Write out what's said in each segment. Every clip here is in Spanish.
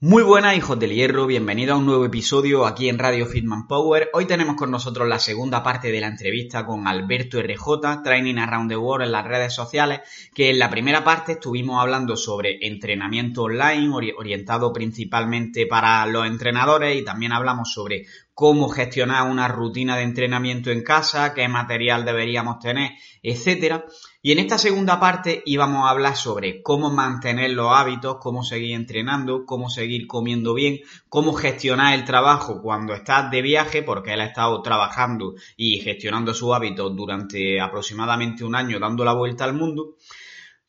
Muy buenas hijos del hierro, bienvenido a un nuevo episodio aquí en Radio Fitman Power. Hoy tenemos con nosotros la segunda parte de la entrevista con Alberto RJ, Training Around the World en las redes sociales, que en la primera parte estuvimos hablando sobre entrenamiento online orientado principalmente para los entrenadores y también hablamos sobre cómo gestionar una rutina de entrenamiento en casa, qué material deberíamos tener, etcétera. Y en esta segunda parte íbamos a hablar sobre cómo mantener los hábitos, cómo seguir entrenando, cómo seguir comiendo bien, cómo gestionar el trabajo cuando estás de viaje, porque él ha estado trabajando y gestionando sus hábitos durante aproximadamente un año dando la vuelta al mundo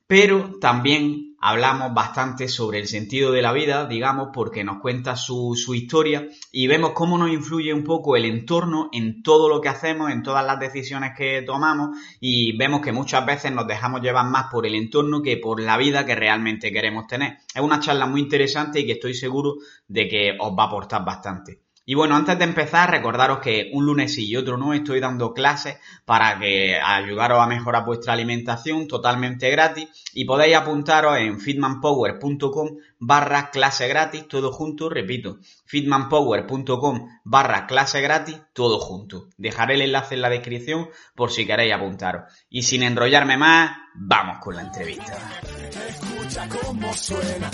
pero también hablamos bastante sobre el sentido de la vida, digamos, porque nos cuenta su, historia y vemos cómo nos influye un poco el entorno en todo lo que hacemos, en todas las decisiones que tomamos y vemos que muchas veces nos dejamos llevar más por el entorno que por la vida que realmente queremos tener. Es una charla muy interesante y que estoy seguro de que os va a aportar bastante. Y bueno, antes de empezar, recordaros que un lunes y otro no estoy dando clases para que ayudaros a mejorar vuestra alimentación totalmente gratis y podéis apuntaros en fitmanpower.com barra clase gratis, todo junto, repito, fitmanpower.com barra clase gratis, todo junto. Dejaré el enlace en la descripción por si queréis apuntaros. Y sin enrollarme más, vamos con la entrevista cómo suena.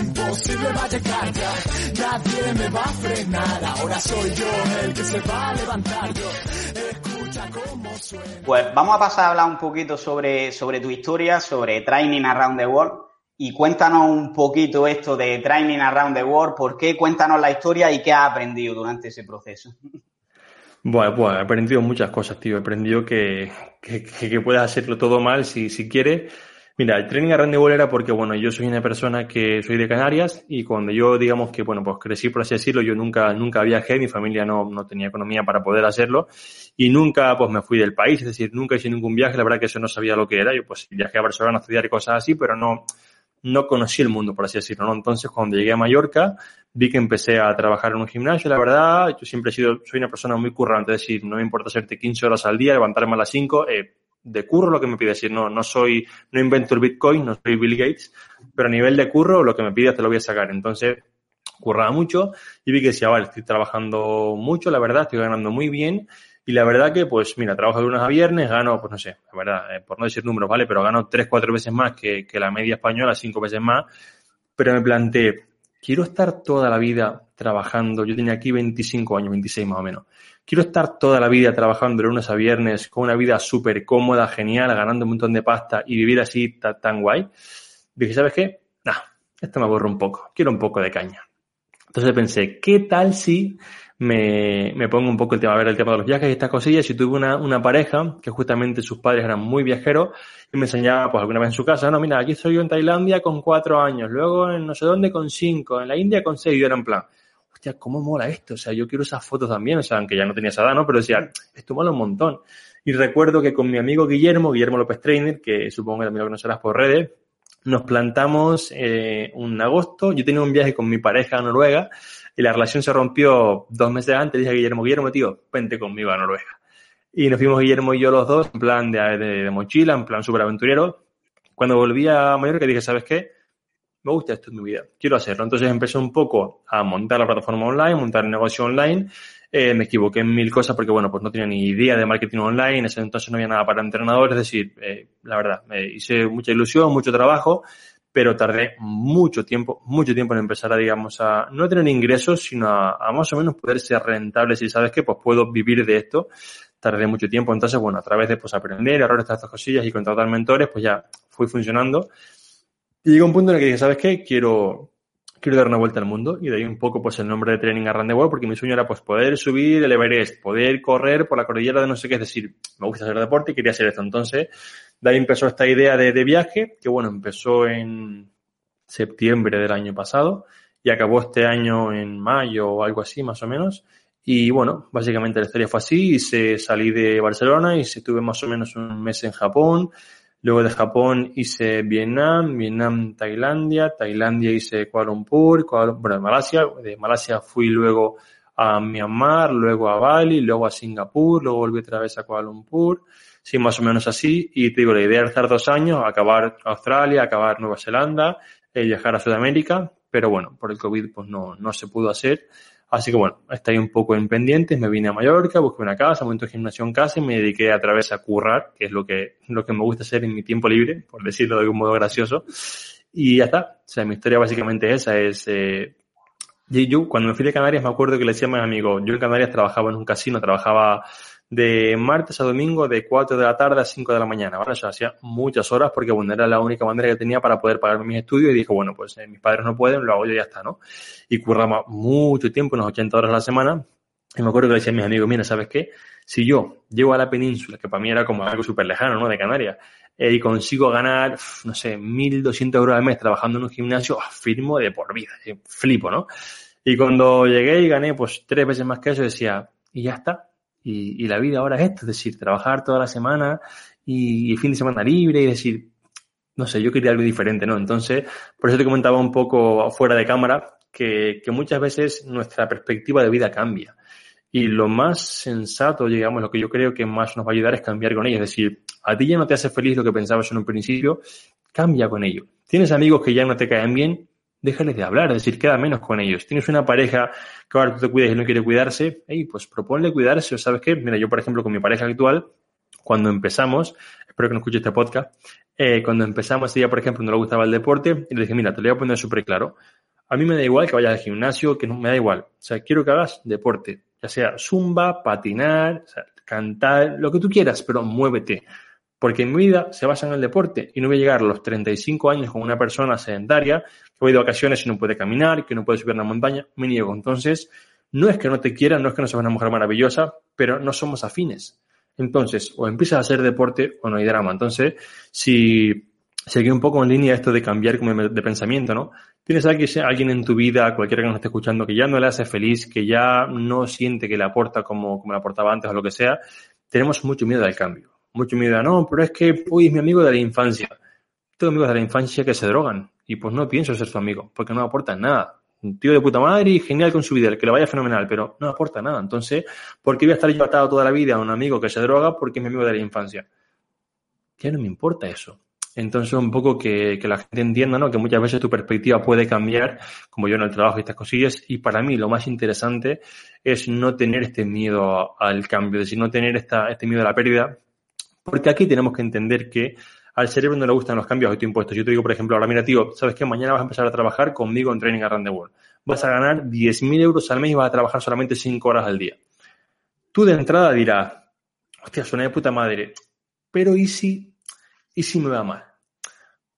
imposible va a llegar ya. Nadie me va a frenar. Ahora soy yo el que se va a levantar. escucha cómo suena. Pues vamos a pasar a hablar un poquito sobre, sobre tu historia, sobre Training Around the World. Y cuéntanos un poquito esto de Training Around the World, por qué, cuéntanos la historia y qué has aprendido durante ese proceso. Bueno, pues he aprendido muchas cosas, tío. He aprendido que, que, que puedes hacerlo todo mal si, si quieres Mira, el training a World era porque, bueno, yo soy una persona que soy de Canarias y cuando yo, digamos que, bueno, pues crecí, por así decirlo, yo nunca, nunca viajé, mi familia no, no tenía economía para poder hacerlo y nunca, pues me fui del país, es decir, nunca hice ningún viaje, la verdad que eso no sabía lo que era, yo pues viajé a Barcelona a estudiar y cosas así, pero no, no conocí el mundo, por así decirlo, ¿no? Entonces, cuando llegué a Mallorca, vi que empecé a trabajar en un gimnasio, la verdad, yo siempre he sido, soy una persona muy currante, es decir, no me importa hacerte 15 horas al día, levantarme a las 5, eh, de curro lo que me pide. decir, no, no soy, no invento el Bitcoin, no soy Bill Gates, pero a nivel de curro lo que me pidas te lo voy a sacar. Entonces, curraba mucho y vi que decía, vale, estoy trabajando mucho, la verdad, estoy ganando muy bien. Y la verdad que, pues, mira, trabajo de lunes a viernes, gano, pues no sé, la verdad, eh, por no decir números, ¿vale? Pero gano tres, cuatro veces más que, que la media española, cinco veces más. Pero me planteé, quiero estar toda la vida trabajando. Yo tenía aquí 25 años, 26 más o menos quiero estar toda la vida trabajando de lunes a viernes con una vida súper cómoda, genial, ganando un montón de pasta y vivir así tan, guay. Dije, ¿sabes qué? Nah, esto me aburre un poco, quiero un poco de caña. Entonces pensé, ¿qué tal si me, me, pongo un poco el tema, a ver el tema de los viajes y estas cosillas. Y tuve una, una, pareja que justamente sus padres eran muy viajeros y me enseñaba, pues alguna vez en su casa, no, mira, aquí soy yo en Tailandia con cuatro años, luego en no sé dónde con cinco, en la India con seis, y era en plan, hostia, ¿cómo mola esto? O sea, yo quiero esas fotos también, o sea, aunque ya no tenía esa edad, ¿no? Pero decía, esto mola un montón. Y recuerdo que con mi amigo Guillermo, Guillermo López Trainer, que supongo que también lo conocerás por redes, nos plantamos eh, un agosto. Yo tenía un viaje con mi pareja a Noruega y la relación se rompió dos meses antes. Dije a Guillermo, Guillermo, tío, vente conmigo a Noruega. Y nos fuimos Guillermo y yo los dos en plan de, mochila, en plan súper aventurero. Cuando volví a Mallorca dije, ¿sabes qué? me gusta esto en mi vida, quiero hacerlo. Entonces empecé un poco a montar la plataforma online, montar el negocio online. Eh, me equivoqué en mil cosas porque, bueno, pues no tenía ni idea de marketing online, en ese entonces no había nada para entrenadores, es decir, eh, la verdad, me hice mucha ilusión, mucho trabajo, pero tardé mucho tiempo, mucho tiempo en empezar a, digamos, a no tener ingresos, sino a, más o menos poder ser rentable. Si sabes que, pues puedo vivir de esto. Tardé mucho tiempo. Entonces, bueno, a través de, pues, aprender, errores, estas cosillas y contratar mentores, pues ya fui funcionando. Y llegó un punto en el que dije, ¿sabes qué? Quiero, quiero dar una vuelta al mundo. Y de ahí un poco, pues, el nombre de Training Around the World, porque mi sueño era, pues, poder subir el Everest, poder correr por la cordillera de no sé qué. Es decir, me gusta hacer deporte y quería hacer esto. Entonces, de ahí empezó esta idea de, de viaje, que bueno, empezó en septiembre del año pasado y acabó este año en mayo o algo así, más o menos. Y bueno, básicamente la historia fue así, se salí de Barcelona y estuve más o menos un mes en Japón. Luego de Japón hice Vietnam, Vietnam, Tailandia, Tailandia hice Kuala Lumpur, Kuala, bueno, Malasia, de Malasia fui luego a Myanmar, luego a Bali, luego a Singapur, luego volví otra vez a Kuala Lumpur. Sí, más o menos así. Y te digo, la idea era estar dos años, acabar Australia, acabar Nueva Zelanda, eh, viajar a Sudamérica, pero bueno, por el COVID pues no, no se pudo hacer. Así que bueno, estoy un poco en pendientes, me vine a Mallorca, busqué una casa, monté gimnasio en casa y me dediqué a través a currar, que es lo que, lo que me gusta hacer en mi tiempo libre, por decirlo de algún modo gracioso. Y ya está. O sea, mi historia básicamente esa, es, eh, yo cuando me fui de Canarias me acuerdo que le decía a mis amigos, yo en Canarias trabajaba en un casino, trabajaba de martes a domingo de 4 de la tarde a 5 de la mañana, ¿vale? O sea, hacía muchas horas porque, bueno, era la única manera que tenía para poder pagarme mis estudios y dije, bueno, pues eh, mis padres no pueden, lo hago yo y ya está, ¿no? Y curraba mucho tiempo, unas 80 horas a la semana. Y me acuerdo que le decía a mis amigos, mira, ¿sabes qué? Si yo llego a la península, que para mí era como algo súper lejano, ¿no? De Canarias, eh, y consigo ganar, no sé, 1.200 euros al mes trabajando en un gimnasio, firmo de por vida, eh, flipo, ¿no? Y cuando llegué y gané, pues, tres veces más que eso, decía, y ya está, y, la vida ahora es esto, es decir, trabajar toda la semana y, y, fin de semana libre y decir, no sé, yo quería algo diferente, ¿no? Entonces, por eso te comentaba un poco fuera de cámara que, que muchas veces nuestra perspectiva de vida cambia. Y lo más sensato, digamos, lo que yo creo que más nos va a ayudar es cambiar con ello. Es decir, a ti ya no te hace feliz lo que pensabas en un principio, cambia con ello. Tienes amigos que ya no te caen bien, déjales de hablar, es decir, queda menos con ellos. Tienes una pareja que ahora tú te cuidas y no quiere cuidarse, hey, pues proponle cuidarse, o sabes qué, mira, yo por ejemplo con mi pareja actual, cuando empezamos, espero que no escuche este podcast, eh, cuando empezamos, ella por ejemplo no le gustaba el deporte, y le dije, mira, te lo voy a poner súper claro, a mí me da igual que vayas al gimnasio, que no me da igual, o sea, quiero que hagas deporte, ya sea zumba, patinar, cantar, lo que tú quieras, pero muévete. Porque mi vida se basa en el deporte y no voy a llegar a los 35 años con una persona sedentaria que voy de vacaciones y no puede caminar, que no puede subir una montaña, me niego. Entonces, no es que no te quiera, no es que no seas una mujer maravillosa, pero no somos afines. Entonces, o empiezas a hacer deporte o no hay drama. Entonces, si seguí un poco en línea esto de cambiar de pensamiento, ¿no? Tienes alguien en tu vida, cualquiera que nos esté escuchando, que ya no le hace feliz, que ya no siente que le aporta como, como le aportaba antes o lo que sea, tenemos mucho miedo al cambio mucho miedo, no, pero es que, uy, es mi amigo de la infancia. Tengo amigos de la infancia que se drogan y pues no pienso ser su amigo porque no aportan nada. Un tío de puta madre y genial con su vida, que le vaya fenomenal, pero no aporta nada. Entonces, ¿por qué voy a estar yo atado toda la vida a un amigo que se droga porque es mi amigo de la infancia? Ya no me importa eso. Entonces, un poco que, que, la gente entienda, ¿no? Que muchas veces tu perspectiva puede cambiar, como yo en el trabajo y estas cosillas. Y para mí lo más interesante es no tener este miedo al cambio, es decir, no tener esta, este miedo a la pérdida, porque aquí tenemos que entender que al cerebro no le gustan los cambios autoimpuestos. Yo te digo, por ejemplo, ahora mira, tío, ¿sabes qué? Mañana vas a empezar a trabajar conmigo en Training Around the World. Vas a ganar 10.000 euros al mes y vas a trabajar solamente 5 horas al día. Tú de entrada dirás, hostia, suena de puta madre, pero ¿y si, ¿y si me va mal?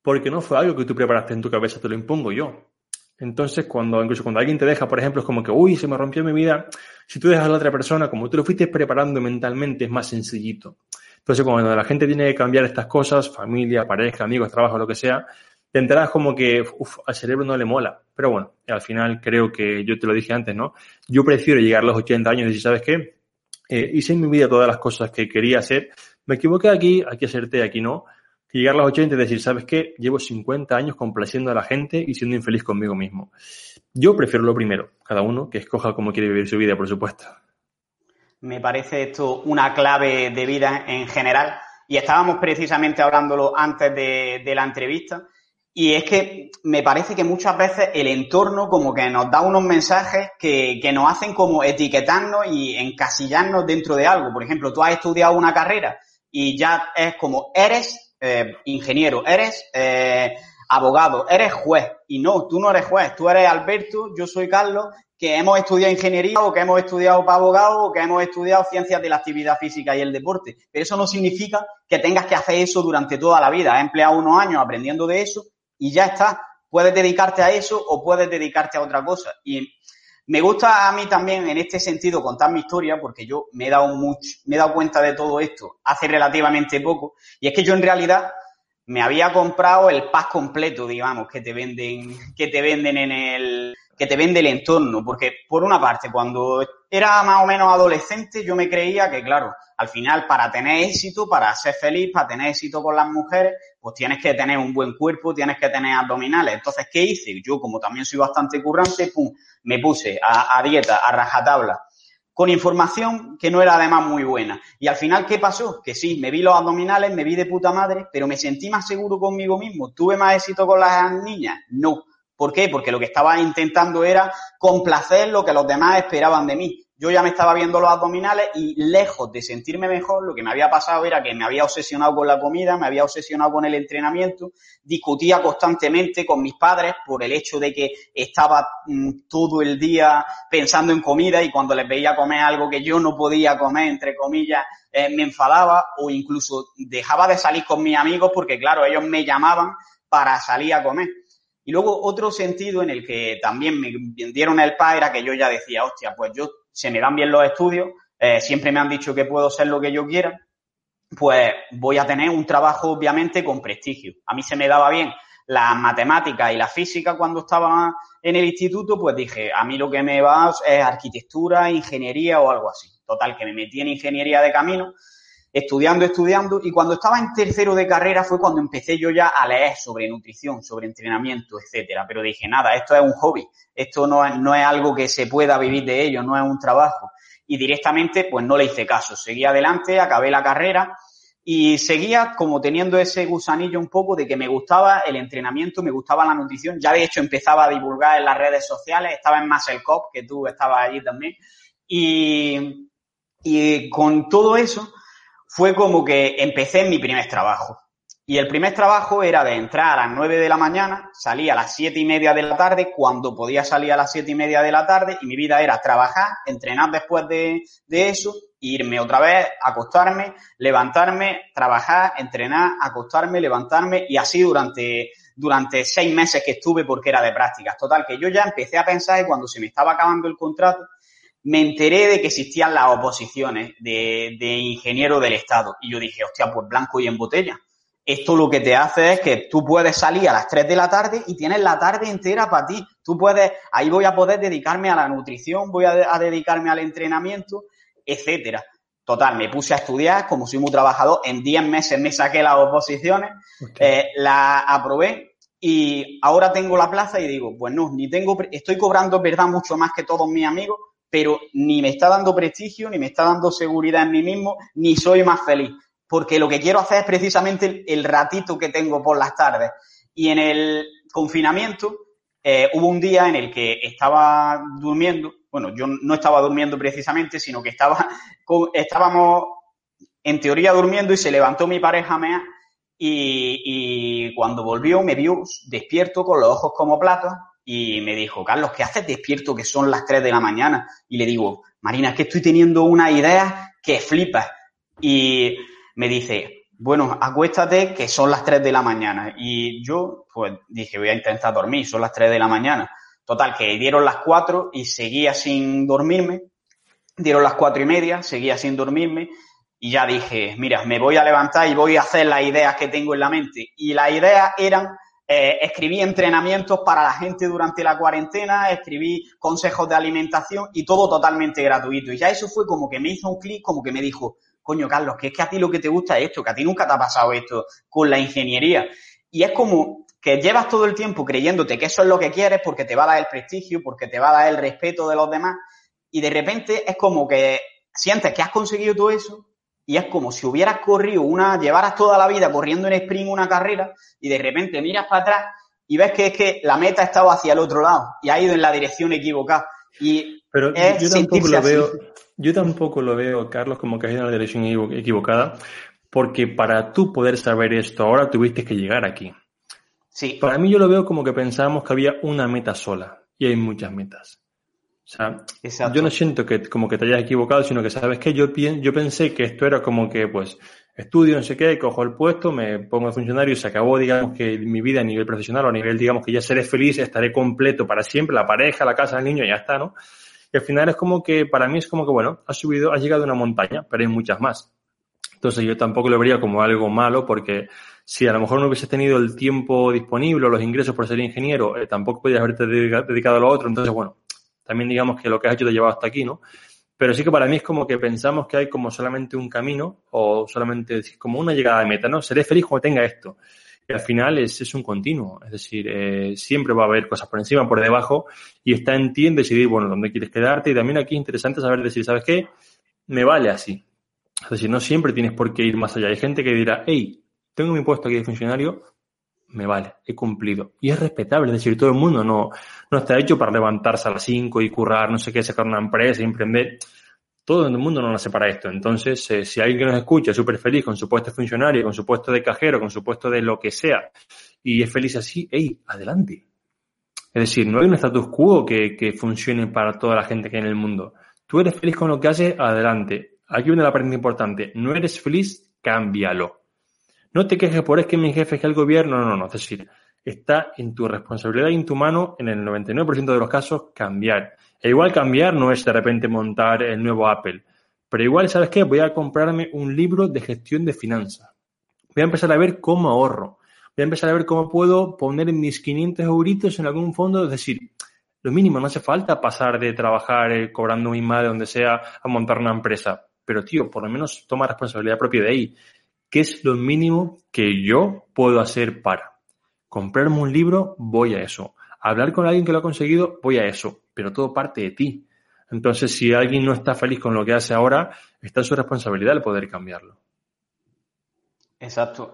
Porque no fue algo que tú preparaste en tu cabeza, te lo impongo yo. Entonces, cuando, incluso cuando alguien te deja, por ejemplo, es como que, uy, se me rompió mi vida. Si tú dejas a la otra persona, como tú lo fuiste preparando mentalmente, es más sencillito. Entonces, cuando la gente tiene que cambiar estas cosas, familia, pareja, amigos, trabajo, lo que sea, te enteras como que uf, al cerebro no le mola. Pero bueno, al final creo que yo te lo dije antes, ¿no? Yo prefiero llegar a los 80 años y decir, ¿sabes qué? Eh, hice en mi vida todas las cosas que quería hacer. Me equivoqué aquí, aquí acerté, aquí no. Que llegar a los 80 y decir, ¿sabes qué? Llevo 50 años complaciendo a la gente y siendo infeliz conmigo mismo. Yo prefiero lo primero, cada uno que escoja cómo quiere vivir su vida, por supuesto. Me parece esto una clave de vida en general. Y estábamos precisamente hablándolo antes de, la entrevista. Y es que me parece que muchas veces el entorno como que nos da unos mensajes que, que nos hacen como etiquetarnos y encasillarnos dentro de algo. Por ejemplo, tú has estudiado una carrera y ya es como eres eh, ingeniero, eres eh, abogado, eres juez. Y no, tú no eres juez, tú eres Alberto, yo soy Carlos que hemos estudiado ingeniería o que hemos estudiado para abogado o que hemos estudiado ciencias de la actividad física y el deporte. Pero eso no significa que tengas que hacer eso durante toda la vida. Has empleado unos años aprendiendo de eso y ya está. Puedes dedicarte a eso o puedes dedicarte a otra cosa. Y me gusta a mí también en este sentido contar mi historia porque yo me he dado mucho, me he dado cuenta de todo esto hace relativamente poco. Y es que yo en realidad me había comprado el pack completo, digamos, que te venden, que te venden en el, que te vende el entorno. Porque, por una parte, cuando era más o menos adolescente, yo me creía que, claro, al final, para tener éxito, para ser feliz, para tener éxito con las mujeres, pues tienes que tener un buen cuerpo, tienes que tener abdominales. Entonces, ¿qué hice? Yo, como también soy bastante currante, pum, me puse a, a dieta, a rajatabla, con información que no era además muy buena. Y al final, ¿qué pasó? Que sí, me vi los abdominales, me vi de puta madre, pero me sentí más seguro conmigo mismo. ¿Tuve más éxito con las niñas? No. ¿Por qué? Porque lo que estaba intentando era complacer lo que los demás esperaban de mí yo ya me estaba viendo los abdominales y lejos de sentirme mejor, lo que me había pasado era que me había obsesionado con la comida, me había obsesionado con el entrenamiento, discutía constantemente con mis padres por el hecho de que estaba mm, todo el día pensando en comida y cuando les veía comer algo que yo no podía comer, entre comillas, eh, me enfadaba o incluso dejaba de salir con mis amigos porque, claro, ellos me llamaban para salir a comer. Y luego otro sentido en el que también me dieron el pa era que yo ya decía, hostia, pues yo se me dan bien los estudios, eh, siempre me han dicho que puedo ser lo que yo quiera, pues voy a tener un trabajo obviamente con prestigio. A mí se me daba bien la matemática y la física cuando estaba en el instituto, pues dije, a mí lo que me va es arquitectura, ingeniería o algo así. Total, que me metí en ingeniería de camino, estudiando, estudiando, y cuando estaba en tercero de carrera fue cuando empecé yo ya a leer sobre nutrición, sobre entrenamiento, etcétera. Pero dije, nada, esto es un hobby, esto no es, no es algo que se pueda vivir de ello, no es un trabajo. Y directamente, pues no le hice caso. Seguí adelante, acabé la carrera y seguía como teniendo ese gusanillo un poco de que me gustaba el entrenamiento, me gustaba la nutrición. Ya de hecho empezaba a divulgar en las redes sociales, estaba en Muscle Cop, que tú estabas allí también. Y, y con todo eso fue como que empecé en mi primer trabajo. Y el primer trabajo era de entrar a las 9 de la mañana, salía a las siete y media de la tarde, cuando podía salir a las siete y media de la tarde, y mi vida era trabajar, entrenar después de, eso, irme otra vez, acostarme, levantarme, trabajar, entrenar, acostarme, levantarme, y así durante, durante seis meses que estuve porque era de prácticas. Total, que yo ya empecé a pensar que cuando se me estaba acabando el contrato, me enteré de que existían las oposiciones de, de ingeniero del Estado. Y yo dije, hostia, pues blanco y en botella esto lo que te hace es que tú puedes salir a las 3 de la tarde y tienes la tarde entera para ti. Tú puedes, ahí voy a poder dedicarme a la nutrición, voy a, dedicarme al entrenamiento, etcétera. Total, me puse a estudiar, como soy muy trabajador, en 10 meses me saqué las oposiciones, eh, la aprobé y ahora tengo la plaza y digo, pues no, ni tengo, estoy cobrando, verdad, mucho más que todos mis amigos, pero ni me está dando prestigio, ni me está dando seguridad en mí mismo, ni soy más feliz porque lo que quiero hacer es precisamente el, ratito que tengo por las tardes. Y en el confinamiento eh, hubo un día en el que estaba durmiendo, bueno, yo no estaba durmiendo precisamente, sino que estaba, estábamos en teoría durmiendo y se levantó mi pareja mea y, y cuando volvió me vio despierto con los ojos como platos y me dijo, Carlos, ¿qué haces despierto que son las 3 de la mañana? Y le digo, Marina, es que estoy teniendo una idea que flipas. Y me dice, bueno, acuéstate que son las 3 de la mañana. Y yo, pues dije, voy a intentar dormir, son las 3 de la mañana. Total, que dieron las 4 y seguía sin dormirme. Dieron las cuatro y media, seguía sin dormirme. Y ya dije, mira, me voy a levantar y voy a hacer las ideas que tengo en la mente. Y las ideas eran eh, escribí entrenamientos para la gente durante la cuarentena, escribí consejos de alimentación y todo totalmente gratuito. Y ya eso fue como que me hizo un clic, como que me dijo, coño, Carlos, que es que a ti lo que te gusta es esto, que a ti nunca te ha pasado esto con la ingeniería. Y es como que llevas todo el tiempo creyéndote que eso es lo que quieres porque te va a dar el prestigio, porque te va a dar el respeto de los demás, y de repente es como que sientes que has conseguido todo eso y es como si hubieras corrido una, llevaras toda la vida corriendo en sprint una carrera y de repente miras para atrás y ves que es que la meta estaba hacia el otro lado y ha ido en la dirección equivocada. Y Pero yo tampoco lo veo, yo tampoco lo veo, Carlos, como que has ido en la dirección equivocada, porque para tú poder saber esto ahora tuviste que llegar aquí. Sí. Para mí yo lo veo como que pensábamos que había una meta sola y hay muchas metas. O sea, yo no siento que como que te hayas equivocado, sino que sabes que yo, yo pensé que esto era como que, pues, estudio, no sé qué, cojo el puesto, me pongo de funcionario y se acabó, digamos, que mi vida a nivel profesional o a nivel, digamos, que ya seré feliz, estaré completo para siempre, la pareja, la casa, el niño, ya está, ¿no? Y al final es como que, para mí es como que, bueno, has subido, has llegado a una montaña, pero hay muchas más. Entonces yo tampoco lo vería como algo malo porque Si a lo mejor no hubieses tenido el tiempo disponible o los ingresos por ser ingeniero, eh, tampoco podías haberte dedicado a lo otro. Entonces, bueno, también digamos que lo que has hecho te ha llevado hasta aquí, ¿no? Pero sí que para mí es como que pensamos que hay como solamente un camino o solamente como una llegada de meta, ¿no? Seré feliz cuando tenga esto. Y al final es, es un continuo, es decir, eh, siempre va a haber cosas por encima, por debajo, y está en ti en decidir, bueno, dónde quieres quedarte. Y también aquí es interesante saber decir, ¿sabes qué? Me vale así. Es decir, no siempre tienes por qué ir más allá. Hay gente que dirá, hey, tengo mi puesto aquí de funcionario, me vale, he cumplido. Y es respetable, es decir, todo el mundo no, no está hecho para levantarse a las 5 y currar, no sé qué, sacar una empresa, emprender. Todo el mundo no nace para esto. Entonces, eh, si alguien que nos escucha es súper feliz con su puesto de funcionario, con su puesto de cajero, con su puesto de lo que sea, y es feliz así, hey, adelante. Es decir, no hay un status quo que, que funcione para toda la gente que hay en el mundo. Tú eres feliz con lo que haces, adelante. Aquí viene la parte importante. No eres feliz, cámbialo. No te quejes por es que mi jefe es que el gobierno, no, no, no. Es decir, está en tu responsabilidad y en tu mano, en el 99% de los casos, cambiar. E igual cambiar no es de repente montar el nuevo Apple. Pero igual, ¿sabes qué? Voy a comprarme un libro de gestión de finanzas. Voy a empezar a ver cómo ahorro. Voy a empezar a ver cómo puedo poner mis 500 euritos en algún fondo. Es decir, lo mínimo, no hace falta pasar de trabajar eh, cobrando muy mal, donde sea, a montar una empresa. Pero, tío, por lo menos toma responsabilidad propia de ahí. ¿Qué es lo mínimo que yo puedo hacer para? Comprarme un libro, voy a eso. Hablar con alguien que lo ha conseguido, voy a eso. Pero todo parte de ti. Entonces, si alguien no está feliz con lo que hace ahora, está en su responsabilidad el poder cambiarlo. Exacto.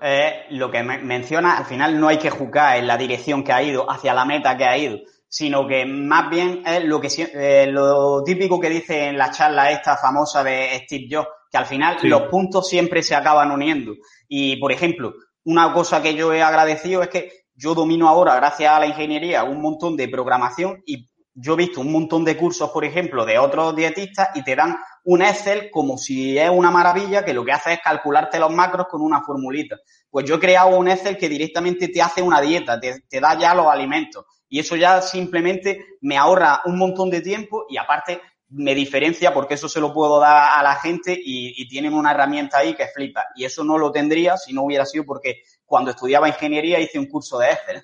lo que menciona, al final no hay que juzgar en la dirección que ha ido, hacia la meta que ha ido, sino que más bien es lo que eh, lo típico que dice en la charla esta famosa de Steve Jobs, que al final los puntos siempre se acaban uniendo. Y, por ejemplo, una cosa que yo he agradecido es que yo domino ahora, gracias a la ingeniería, un montón de programación y yo he visto un montón de cursos, por ejemplo, de otros dietistas y te dan un Excel como si es una maravilla que lo que hace es calcularte los macros con una formulita. Pues yo he creado un Excel que directamente te hace una dieta, te, te da ya los alimentos. Y eso ya simplemente me ahorra un montón de tiempo y aparte me diferencia porque eso se lo puedo dar a la gente y, tienen una herramienta ahí que flipa. Y eso no lo tendría si no hubiera sido porque cuando estudiaba ingeniería hice un curso de Excel.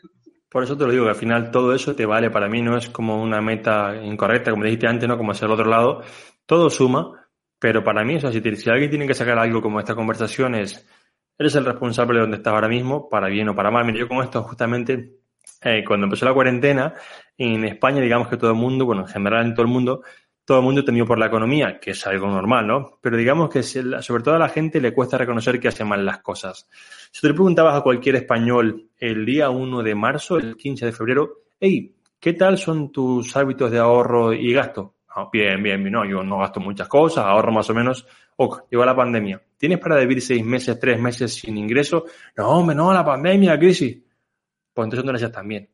Por eso te lo digo, que al final todo eso te vale. Para mí no es como una meta incorrecta, como dijiste antes, no como hacia el otro lado. Todo suma, pero para mí es así. Si alguien tiene que sacar algo como esta conversación es, eres el responsable de donde estás ahora mismo, para bien o para mal. Mira, yo con esto justamente, eh, cuando empezó la cuarentena, en España, digamos que todo el mundo, bueno, en general en todo el mundo, todo el mundo temido por la economía, que es algo normal, ¿no? Pero digamos que sobre todo a la gente le cuesta reconocer que hace mal las cosas. Si tú le preguntabas a cualquier español el día 1 de marzo, el 15 de febrero, hey, ¿qué tal son tus hábitos de ahorro y gasto? Ah, bien, bien, bien, no, yo no gasto muchas cosas, ahorro más o menos. Ok, llegó la pandemia. ¿Tienes para vivir seis meses, tres meses sin ingreso? No, hombre, no, la pandemia, la crisis. Pues entonces no lo también.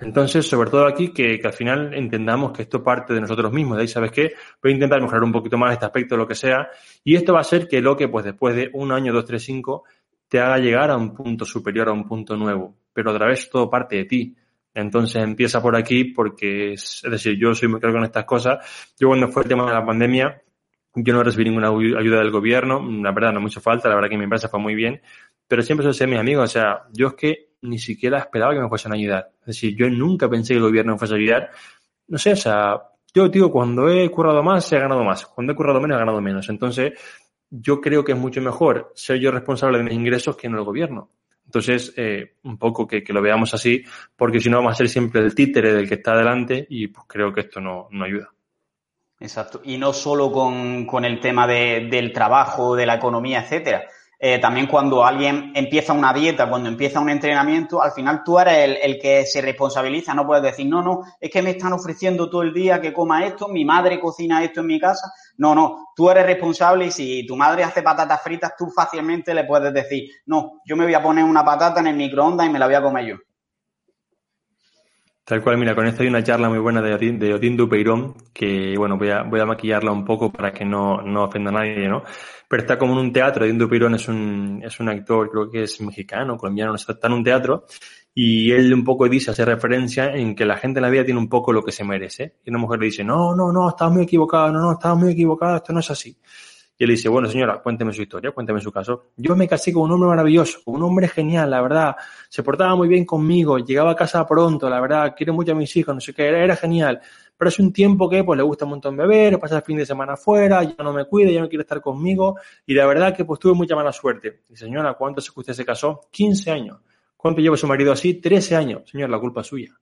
Entonces, sobre todo aquí, que, al final entendamos que esto parte de nosotros mismos. De ahí, ¿sabes qué? Voy a intentar mejorar un poquito más este aspecto, lo que sea. Y esto va a ser que lo que, pues después de un año, dos, tres, cinco, te haga llegar a un punto superior, a un punto nuevo. Pero otra vez todo parte de ti. Entonces empieza por aquí porque, es, es decir, yo soy muy claro con estas cosas. Yo cuando fue el tema de la pandemia, yo no recibí ninguna ayuda del gobierno. La verdad, no me hizo falta. La verdad que mi empresa fue muy bien. Pero siempre soy mis amigos. O sea, yo es que ni siquiera esperaba que me fuesen a ayudar. Es decir, yo nunca pensé que el gobierno me fuese a ayudar. No sé, o sea, yo digo, cuando he currado más, he ganado más. Cuando he currado menos, he ganado menos. Entonces, yo creo que es mucho mejor ser yo responsable de mis ingresos que no el gobierno. Entonces, eh, un poco que, lo veamos así, porque si no vamos a ser siempre el títere del que está adelante y pues creo que esto no, no ayuda. Exacto. Y no solo con, con el tema de, del trabajo, de la economía, etcétera, eh, también cuando alguien empieza una dieta, cuando empieza un entrenamiento, al final tú eres el, que se responsabiliza, no puedes decir, no, no, es que me están ofreciendo todo el día que coma esto, mi madre cocina esto en mi casa. No, no, tú eres responsable y si tu madre hace patatas fritas, tú fácilmente le puedes decir, no, yo me voy a poner una patata en el microondas y me la voy a comer yo. Tal cual, mira, con esto hay una charla muy buena de Otín, de Dupeirón, que bueno, voy a, voy a maquillarla un poco para que no, no ofenda a nadie, ¿no? pero está como en un teatro. Dindo Pirón es un, es un actor, creo que es mexicano, colombiano, está, en un teatro y él un poco dice, hace referencia en que la gente en la vida tiene un poco lo que se merece. Y una mujer le dice, no, no, no, estás muy equivocado, no, no, estás muy equivocado, esto no es así. Y él dice, bueno señora, cuénteme su historia, cuénteme su caso. Yo me casé con un hombre maravilloso, un hombre genial, la verdad, se portaba muy bien conmigo, llegaba a casa pronto, la verdad, quiere mucho a mis hijos, no sé qué, era, era genial. Pero es un tiempo que pues le gusta un montón beber, pasa el fin de semana afuera, ya no me cuida, ya no quiere estar conmigo. Y la verdad que pues tuve mucha mala suerte. Y señora, ¿cuánto que usted se casó? 15 años. ¿Cuánto lleva su marido así? 13 años. Señor, la culpa es suya.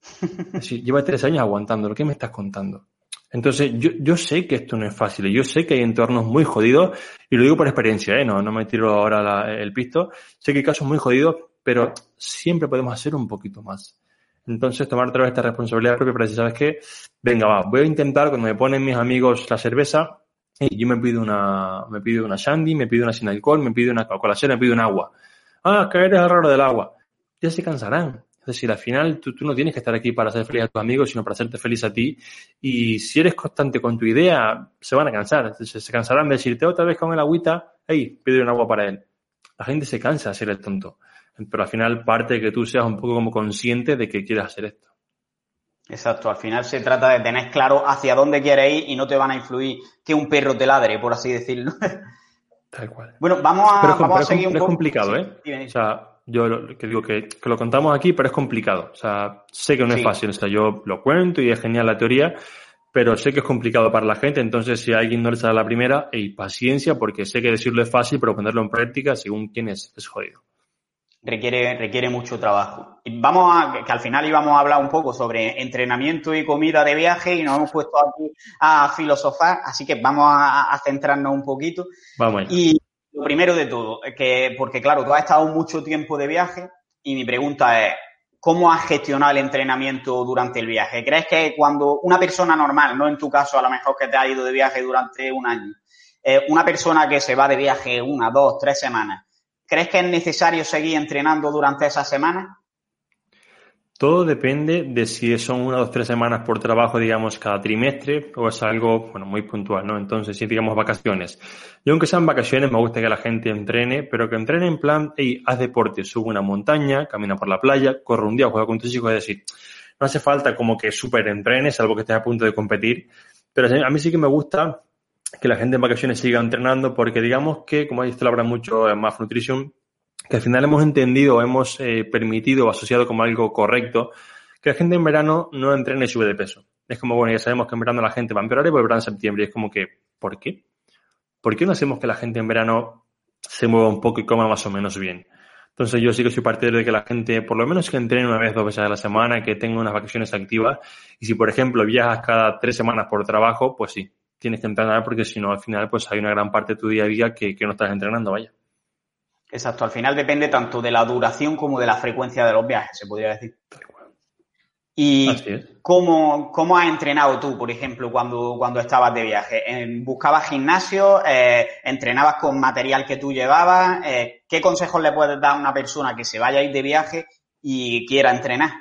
Es decir, lleva tres años aguantándolo. ¿Qué me estás contando? Entonces, yo, yo sé que esto no es fácil. Yo sé que hay entornos muy jodidos, y lo digo por experiencia, ¿eh? no, no me tiro ahora el pisto. Sé que hay casos muy jodidos, pero siempre podemos hacer un poquito más. Entonces, tomar esta responsabilidad propia para decir, ¿sabes qué? Venga, va, voy a intentar, cuando me ponen mis amigos la cerveza, y yo me pido una, me pido una shandy, me pido una sin alcohol, me pido una Coca-Cola me pido un agua. Ah, que eres raro del agua. Ya se cansarán. Es decir, al final tú, no tienes que estar aquí para hacer feliz a tus amigos, sino para hacerte feliz a ti. Y si eres constante con tu idea, se van a cansar. Se, cansarán de decirte otra vez con el agüita, hey, pide un agua para él. La gente se cansa de ser el tonto. Pero al final parte de que tú seas un poco como consciente de que quieres hacer esto. Exacto, al final se trata de tener claro hacia dónde quieres ir y no te van a influir que un perro te ladre, por así decirlo. Tal cual. Bueno, vamos a, seguir un poco. Es complicado, ¿eh? O sea, yo lo, que digo que, lo contamos aquí, pero es complicado. O sea, sé que no es fácil. O sea, yo lo cuento y es genial la teoría, pero sé que es complicado para la gente. Entonces, si alguien no le sale la primera, y paciencia, porque sé que decirlo es fácil, pero ponerlo en práctica, según quién es, es jodido. Requiere, requiere mucho trabajo. Vamos a, que al final íbamos a hablar un poco sobre entrenamiento y comida de viaje y nos hemos puesto aquí a filosofar, así que vamos a, centrarnos un poquito. Vamos Y lo primero de todo, que, porque claro, tú has estado mucho tiempo de viaje y mi pregunta es, ¿cómo has gestionado el entrenamiento durante el viaje? ¿Crees que cuando una persona normal, no en tu caso a lo mejor que te ha ido de viaje durante un año, eh, una persona que se va de viaje una, dos, tres semanas, ¿crees que es necesario seguir entrenando durante esas semanas? Todo depende de si son una, dos, tres semanas por trabajo, digamos, cada trimestre o es algo, bueno, muy puntual, ¿no? Entonces, si digamos vacaciones. Yo, aunque sean vacaciones, me gusta que la gente entrene, pero que entrene en plan, hey, haz deporte, sube una montaña, camina por la playa, corre un día, juega con tus hijos, es decir, no hace falta como que súper entrenes, salvo que estés a punto de competir, pero a mí sí que me gusta que la gente en vacaciones siga entrenando porque digamos que, como esto lo habrá mucho en Math Nutrition, que al final hemos entendido, hemos eh, permitido o asociado como algo correcto, que la gente en verano no entrene y sube de peso. Es como, bueno, ya sabemos que en verano la gente va a empeorar y volverá en septiembre. Y es como que, ¿por qué? ¿Por qué no hacemos que la gente en verano se mueva un poco y coma más o menos bien? Entonces yo sí que soy partidario de que la gente, por lo menos que entrene una vez, dos veces a la semana, que tenga unas vacaciones activas. Y si, por ejemplo, viajas cada tres semanas por trabajo, pues sí, tienes que entrenar porque si no, al final, pues hay una gran parte de tu día a día que no estás entrenando, vaya. Exacto, al final depende tanto de la duración como de la frecuencia de los viajes, se podría decir. ¿Y cómo, cómo, has entrenado tú, por ejemplo, cuando, cuando estabas de viaje? ¿Buscabas gimnasio? Eh, ¿Entrenabas con material que tú llevabas? Eh, ¿Qué consejos le puedes dar a una persona que se vaya a ir de viaje y quiera entrenar?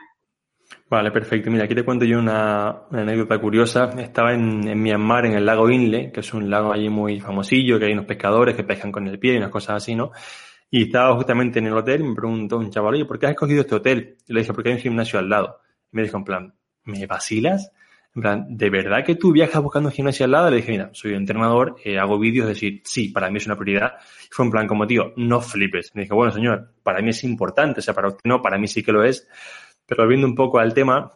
Vale, perfecto. Mira, aquí te cuento yo una, anécdota curiosa. Estaba en, en, Myanmar, en el lago Inle, que es un lago allí muy famosillo, que hay unos pescadores que pescan con el pie y unas cosas así, ¿no? Y estaba justamente en el hotel y me preguntó un chaval, oye, ¿por qué has escogido este hotel? Y le dije, porque hay un gimnasio al lado. Y me dijo, en plan, ¿me vacilas? En plan, ¿de verdad que tú viajas buscando un gimnasio al lado? Le dije, mira, soy entrenador, eh, hago vídeos, es decir, sí, para mí es una prioridad. Y fue en plan, como tío, no flipes. Me dije, bueno, señor, para mí es importante, o sea, para usted no, para mí sí que lo es. Pero volviendo un poco al tema,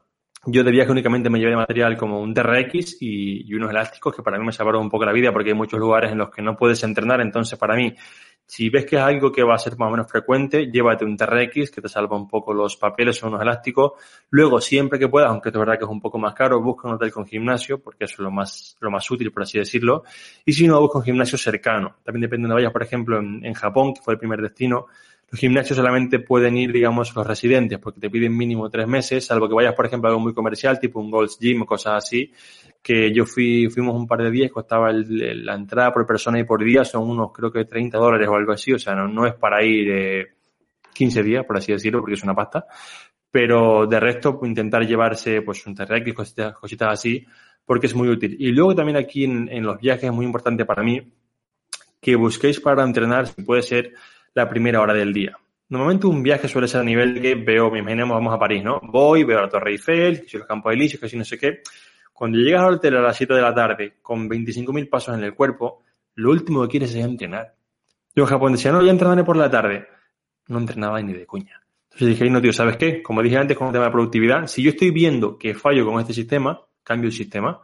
yo de viaje únicamente me llevé material como un TRX y, y, unos elásticos que para mí me salvaron un poco la vida porque hay muchos lugares en los que no puedes entrenar. Entonces, para mí, si ves que es algo que va a ser más o menos frecuente, llévate un TRX que te salva un poco los papeles o unos elásticos. Luego, siempre que puedas, aunque es verdad que es un poco más caro, busca un hotel con gimnasio, porque eso es lo más, lo más útil, por así decirlo. Y si no, busca un gimnasio cercano. También depende de donde vayas, por ejemplo, en, en Japón, que fue el primer destino, los gimnasios solamente pueden ir, digamos, los residentes, porque te piden mínimo tres meses, salvo que vayas, por ejemplo, a algo muy comercial, tipo un Gold's Gym o cosas así, que yo fui, fuimos un par de días, costaba la entrada por persona y por día, son unos, creo que 30 dólares o algo así, o sea, no, es para ir eh, 15 días, por así decirlo, porque es una pasta, pero de resto, intentar llevarse, pues, un TRX, cositas, cositas así, porque es muy útil. Y luego también aquí en, en los viajes es muy importante para mí que busquéis para entrenar, si puede ser, la primera hora del día. Normalmente un viaje suele ser a nivel que veo, me imaginemos, vamos a París, ¿no? Voy, veo la Torre Eiffel, que si los Campos Elíseos, que si no sé qué. Cuando llegas al hotel a las 7 de la tarde con 25.000 pasos en el cuerpo, lo último que quieres es entrenar. Yo en Japón decía, no, ya entrenaré por la tarde. No entrenaba ni de cuña. Entonces dije, no, tío, ¿sabes qué? Como dije antes con el tema de productividad, si yo estoy viendo que fallo con este sistema, cambio el sistema,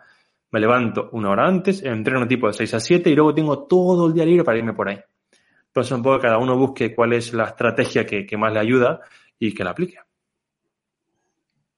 me levanto una hora antes, entreno tipo de 6 a 7 y luego tengo todo el día libre para irme por ahí. Entonces un poco cada uno busque cuál es la estrategia que, que más le ayuda y que la aplique.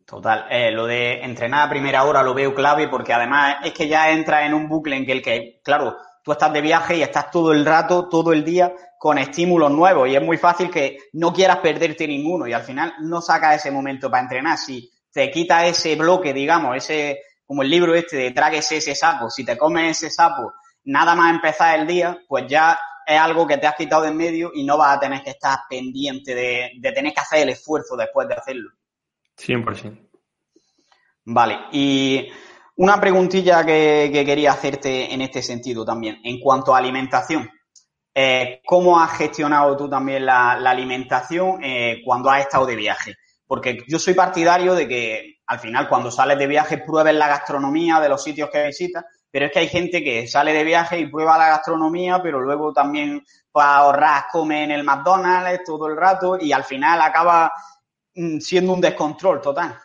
Total, eh, lo de entrenar a primera hora lo veo clave porque además es que ya entra en un bucle en que el que, claro, tú estás de viaje y estás todo el rato, todo el día con estímulos nuevos y es muy fácil que no quieras perderte ninguno y al final no sacas ese momento para entrenar. Si te quita ese bloque, digamos, ese, como el libro este de tráguese ese sapo, si te comes ese sapo nada más empezar el día, pues ya es algo que te has quitado de en medio y no vas a tener que estar pendiente de, de tener que hacer el esfuerzo después de hacerlo. 100%. Vale, y una preguntilla que, quería hacerte en este sentido también, en cuanto a alimentación. Eh, ¿Cómo has gestionado tú también la, alimentación eh, cuando has estado de viaje? Porque yo soy partidario de que al final cuando sales de viaje pruebes la gastronomía de los sitios que visitas, pero es que hay gente que sale de viaje y prueba la gastronomía, pero luego también para ahorrar come en el McDonald's todo el rato y al final acaba mm, siendo un descontrol total.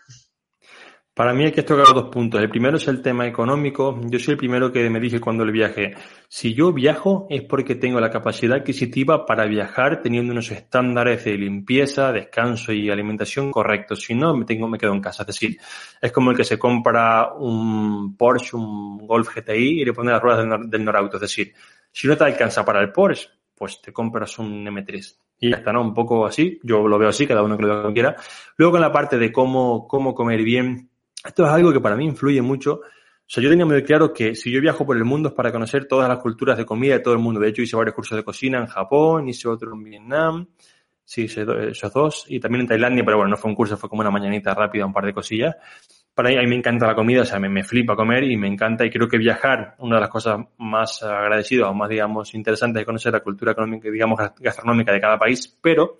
Para mí hay que tocar dos puntos. El primero es el tema económico. Yo soy el primero que me dije cuando el viaje, si yo viajo es porque tengo la capacidad adquisitiva para viajar teniendo unos estándares de limpieza, descanso y alimentación correctos. Si no, me, tengo, me quedo en casa. Es decir, es como el que se compra un Porsche, un Golf GTI y le pone las ruedas del, del Norauto. Es decir, si no te alcanza para el Porsche, pues te compras un M3. Y ya está, ¿no? Un poco así. Yo lo veo así, cada uno que lo quiera. Luego con la parte de cómo, cómo comer bien, esto es algo que para mí influye mucho. O sea, yo tenía muy claro que si yo viajo por el mundo es para conocer todas las culturas de comida de todo el mundo. De hecho, hice varios cursos de cocina en Japón, hice otro en Vietnam, sí, hice esos dos, y también en Tailandia, pero bueno, no fue un curso, fue como una mañanita rápida, un par de cosillas. Para mí, a mí me encanta la comida, o sea, me, me flipa comer y me encanta, y creo que viajar, una de las cosas más agradecidas o más, digamos, interesantes de conocer la cultura económica, digamos, gastronómica de cada país, pero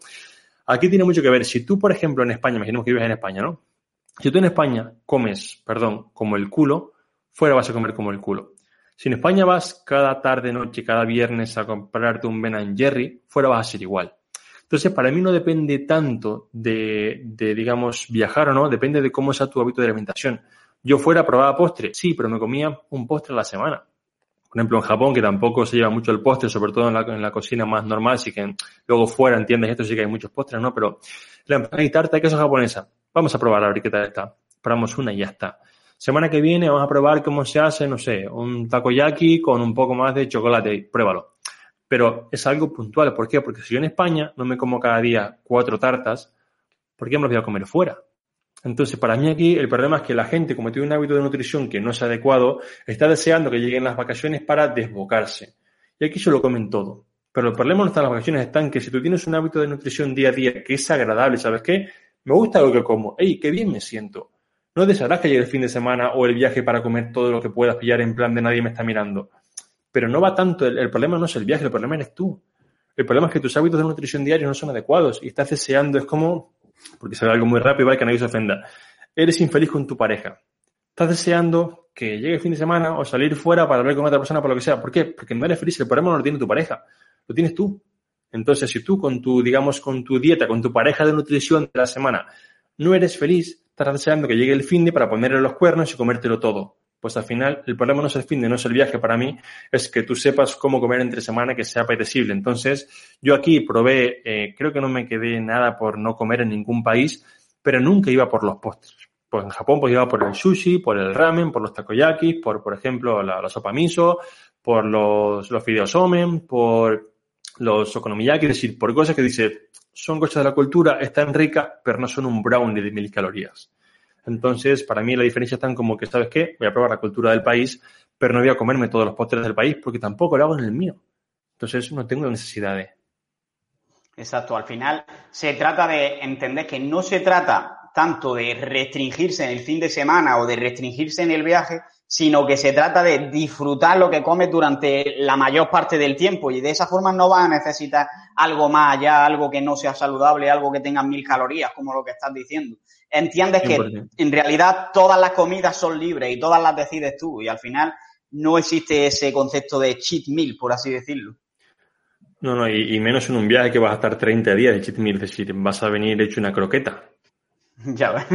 aquí tiene mucho que ver. Si tú, por ejemplo, en España, imaginemos que vives en España, ¿no? Si tú en España comes, perdón, como el culo, fuera vas a comer como el culo. Si en España vas cada tarde, noche, cada viernes a comprarte un Ben Jerry, fuera vas a ser igual. Entonces, para mí no depende tanto de, de, digamos, viajar o no, depende de cómo sea tu hábito de alimentación. Yo fuera probaba postre, sí, pero me comía un postre a la semana. Por ejemplo, en Japón, que tampoco se lleva mucho el postre, sobre todo en la, cocina más normal, sí que luego fuera, entiendes, esto sí que hay muchos postres, ¿no? Pero la empanada y tarta de queso japonesa, Vamos a probar a ver qué tal está. Probamos una y ya está. Semana que viene vamos a probar cómo se hace, no sé, un takoyaki con un poco más de chocolate. Pruébalo. Pero es algo puntual. ¿Por qué? Porque si yo en España no me como cada día cuatro tartas, ¿por qué me los voy a comer fuera? Entonces, para mí aquí el problema es que la gente, como tiene un hábito de nutrición que no es adecuado, está deseando que lleguen las vacaciones para desbocarse. Y aquí se lo comen todo. Pero el problema no está en las vacaciones, está que si tú tienes un hábito de nutrición día a día que es agradable, ¿sabes qué? Me gusta lo que como. ¡Ey, qué bien me siento! No desearás que llegue el fin de semana o el viaje para comer todo lo que puedas pillar en plan de nadie me está mirando. Pero no va tanto, el, problema no es el viaje, el problema eres tú. El problema es que tus hábitos de nutrición diarios no son adecuados y estás deseando, es como, porque se algo muy rápido, ¿vale? que nadie se ofenda. Eres infeliz con tu pareja. Estás deseando que llegue el fin de semana o salir fuera para hablar con otra persona por lo que sea. ¿Por qué? Porque no eres feliz, el problema no lo tiene tu pareja, lo tienes tú. Entonces, si tú con tu, digamos, con tu dieta, con tu pareja de nutrición de la semana, no eres feliz, estás deseando que llegue el fin de para ponerle los cuernos y comértelo todo. Pues al final, el problema no es el fin de, no es el viaje para mí, es que tú sepas cómo comer entre semana que sea apetecible. Entonces, yo aquí probé, eh, creo que no me quedé nada por no comer en ningún país, pero nunca iba por los postres. Pues en Japón pues iba por el sushi, por el ramen, por los takoyakis, por, por ejemplo, la, sopa miso, por los, los fideos omen, por los okonomiyaki, es decir, por cosas que dice, son cosas de la cultura, están ricas, pero no son un brownie de mil calorías. Entonces, para mí la diferencia está en como que, ¿sabes qué? Voy a probar la cultura del país, pero no voy a comerme todos los postres del país porque tampoco lo hago en el mío. Entonces, no tengo necesidad de. Exacto, al final se trata de entender que no se trata tanto de restringirse en el fin de semana o de restringirse en el viaje, sino que se trata de disfrutar lo que comes durante la mayor parte del tiempo y de esa forma no vas a necesitar algo más allá, algo que no sea saludable, algo que tenga mil calorías, como lo que estás diciendo. Entiendes que en realidad todas las comidas son libres y todas las decides tú y al final no existe ese concepto de cheat meal, por así decirlo. No, no, y, menos en un viaje que vas a estar 30 días de cheat meal, es decir, vas a venir hecho una croqueta. Ya ves.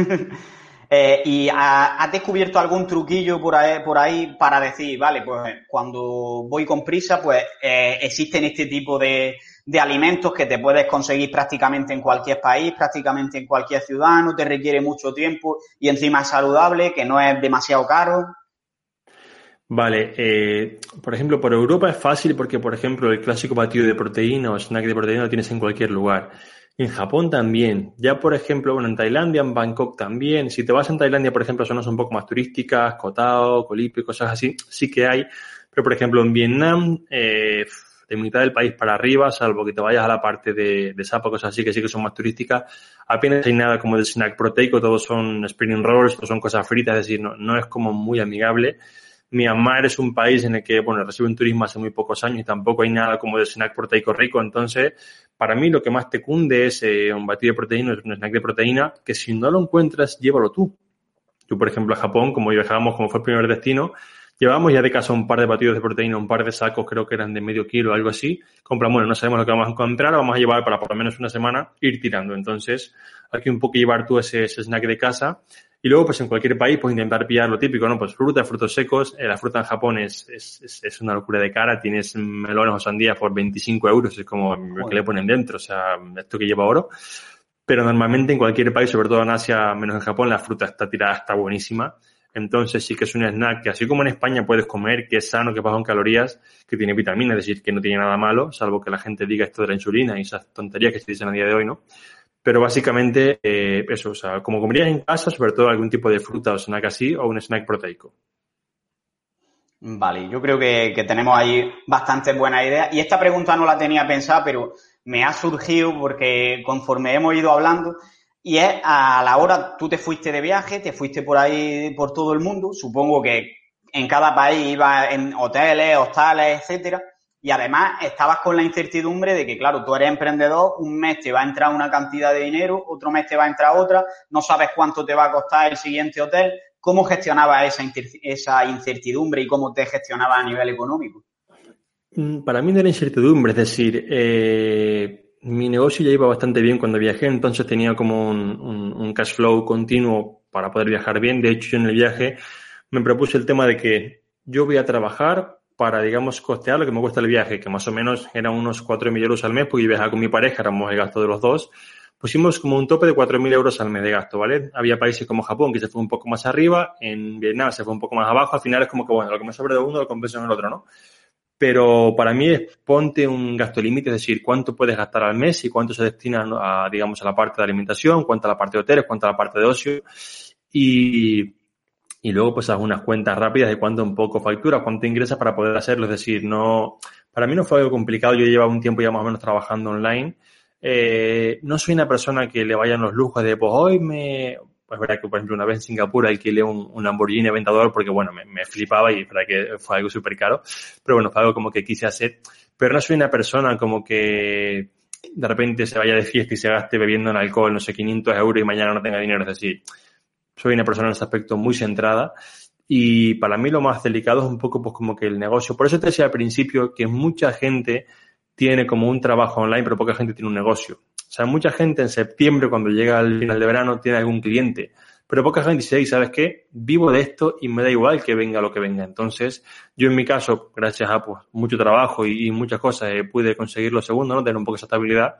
Eh, ¿Y has descubierto algún truquillo por ahí, por ahí para decir, vale, pues cuando voy con prisa, pues eh, existen este tipo de, alimentos que te puedes conseguir prácticamente en cualquier país, prácticamente en cualquier ciudad, no te requiere mucho tiempo y encima es saludable, que no es demasiado caro? Vale, eh, por ejemplo, por Europa es fácil porque, por ejemplo, el clásico batido de proteína o snack de proteína lo tienes en cualquier lugar. En Japón también. Ya, por ejemplo, bueno, en Tailandia, en Bangkok también. Si te vas en Tailandia, por ejemplo, zonas un poco más turísticas, Kotao, Colipio, cosas así, sí que hay. Pero, por ejemplo, en Vietnam, eh, de mitad del país para arriba, salvo que te vayas a la parte de, de Sapa, cosas así que sí que son más turísticas, apenas hay nada como de snack proteico, todos son spinning rolls, todos son cosas fritas, es decir, no, no es como muy amigable. Myanmar es un país en el que, bueno, recibe un turismo hace muy pocos años y tampoco hay nada como de snack proteico rico. Entonces, para mí lo que más te cunde es eh, un batido de proteína, es un snack de proteína, que si no lo encuentras, llévalo tú. Tú, por ejemplo, a Japón, como viajábamos, como fue el primer destino, Llevamos ya de casa un par de batidos de proteína, un par de sacos, creo que eran de medio kilo, algo así. Compramos, bueno, no sabemos lo que vamos a encontrar, vamos a llevar para por lo menos una semana ir tirando. Entonces, hay que un poco llevar tú ese, snack de casa. Y luego, pues en cualquier país, pues intentar pillar lo típico, ¿no? Pues fruta, frutos secos. Eh, la fruta en Japón es, es, es, una locura de cara. Tienes melones o sandías por 25 euros. Es como lo que le ponen dentro. O sea, esto que lleva oro. Pero normalmente en cualquier país, sobre todo en Asia, menos en Japón, la fruta está tirada, está buenísima. Entonces sí que es un snack que así como en España puedes comer, que es sano, que bajo en calorías, que tiene vitaminas, es decir, que no tiene nada malo, salvo que la gente diga esto de la insulina y esas tonterías que se dicen a día de hoy, ¿no? Pero básicamente eh, eso, o sea, como comerías en casa, sobre todo algún tipo de fruta o snack así, o un snack proteico. Vale, yo creo que, tenemos ahí bastante buena idea. Y esta pregunta no la tenía pensada, pero me ha surgido porque conforme hemos ido hablando, y es a la hora, tú te fuiste de viaje, te fuiste por ahí, por todo el mundo, supongo que en cada país ibas en hoteles, hostales, etcétera, y además estabas con la incertidumbre de que, claro, tú eres emprendedor, un mes te va a entrar una cantidad de dinero, otro mes te va a entrar otra, no sabes cuánto te va a costar el siguiente hotel. ¿Cómo gestionabas esa, esa incertidumbre y cómo te gestionabas a nivel económico? Mm, para mí no era incertidumbre, es decir, eh, mi negocio ya iba bastante bien cuando viajé, entonces tenía como un, cash flow continuo para poder viajar bien. De hecho, yo en el viaje me propuse el tema de que yo voy a trabajar para, digamos, costear lo que me cuesta el viaje, que más o menos eran unos 4.000 euros al mes, porque yo viajaba con mi pareja, éramos el gasto de los dos. Pusimos como un tope de 4.000 euros al mes de gasto, ¿vale? Había países como Japón que se fue un poco más arriba, en Vietnam se fue un poco más abajo, al final es como que, bueno, lo que me sobra de uno lo compenso en el otro, ¿no? pero para mí es ponte un gasto límite, es decir, cuánto puedes gastar al mes y cuánto se destina a, digamos, a la parte de alimentación, cuánto a la parte de hoteles, cuánto a la parte de ocio y, y luego pues haz unas cuentas rápidas de cuánto un poco factura, cuánto ingresa para poder hacerlo, es decir, no, para mí no fue algo complicado, yo llevaba un tiempo ya más o menos trabajando online, eh, no soy una persona que le vayan los lujos de, pues hoy me, pues verdad que, por ejemplo, una vez en Singapur alquilé un, un Lamborghini Aventador porque, bueno, me, me flipaba y verdad que fue algo súper caro. Pero bueno, fue algo como que quise hacer. Pero no soy una persona como que de repente se vaya de fiesta y se gaste bebiendo en alcohol, no sé, 500 euros y mañana no tenga dinero. Es decir, soy una persona en ese aspecto muy centrada. Y para mí lo más delicado es un poco pues como que el negocio. Por eso te decía al principio que mucha gente tiene como un trabajo online, pero poca gente tiene un negocio. O sea, mucha gente en septiembre, cuando llega el final de verano, tiene algún cliente. Pero poca gente dice, ¿sabes qué? Vivo de esto y me da igual que venga lo que venga. Entonces, yo en mi caso, gracias a pues, mucho trabajo y, muchas cosas, eh, pude conseguir lo segundo, ¿no? Tener un poco esa estabilidad.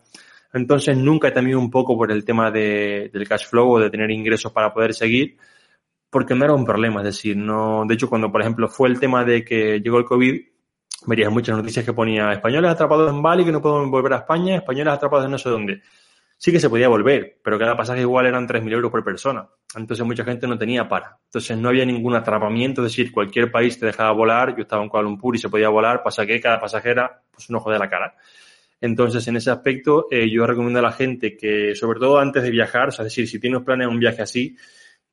Entonces, nunca he temido un poco por el tema de, del cash flow o de tener ingresos para poder seguir, porque no era un problema. Es decir, no, de hecho, cuando, por ejemplo, fue el tema de que llegó el COVID, verías muchas noticias que ponía españoles atrapados en Bali que no pueden volver a España, españoles atrapados en no sé dónde. Sí que se podía volver, pero cada pasaje igual eran 3.000 euros por persona. Entonces mucha gente no tenía para. Entonces no había ningún atrapamiento, es decir, cualquier país te dejaba volar. Yo estaba en Kuala Lumpur y se podía volar, pasa que cada pasajera, pues un ojo de la cara. Entonces, en ese aspecto, eh, yo recomiendo a la gente que, sobre todo antes de viajar, es decir, si tienes planes un viaje así,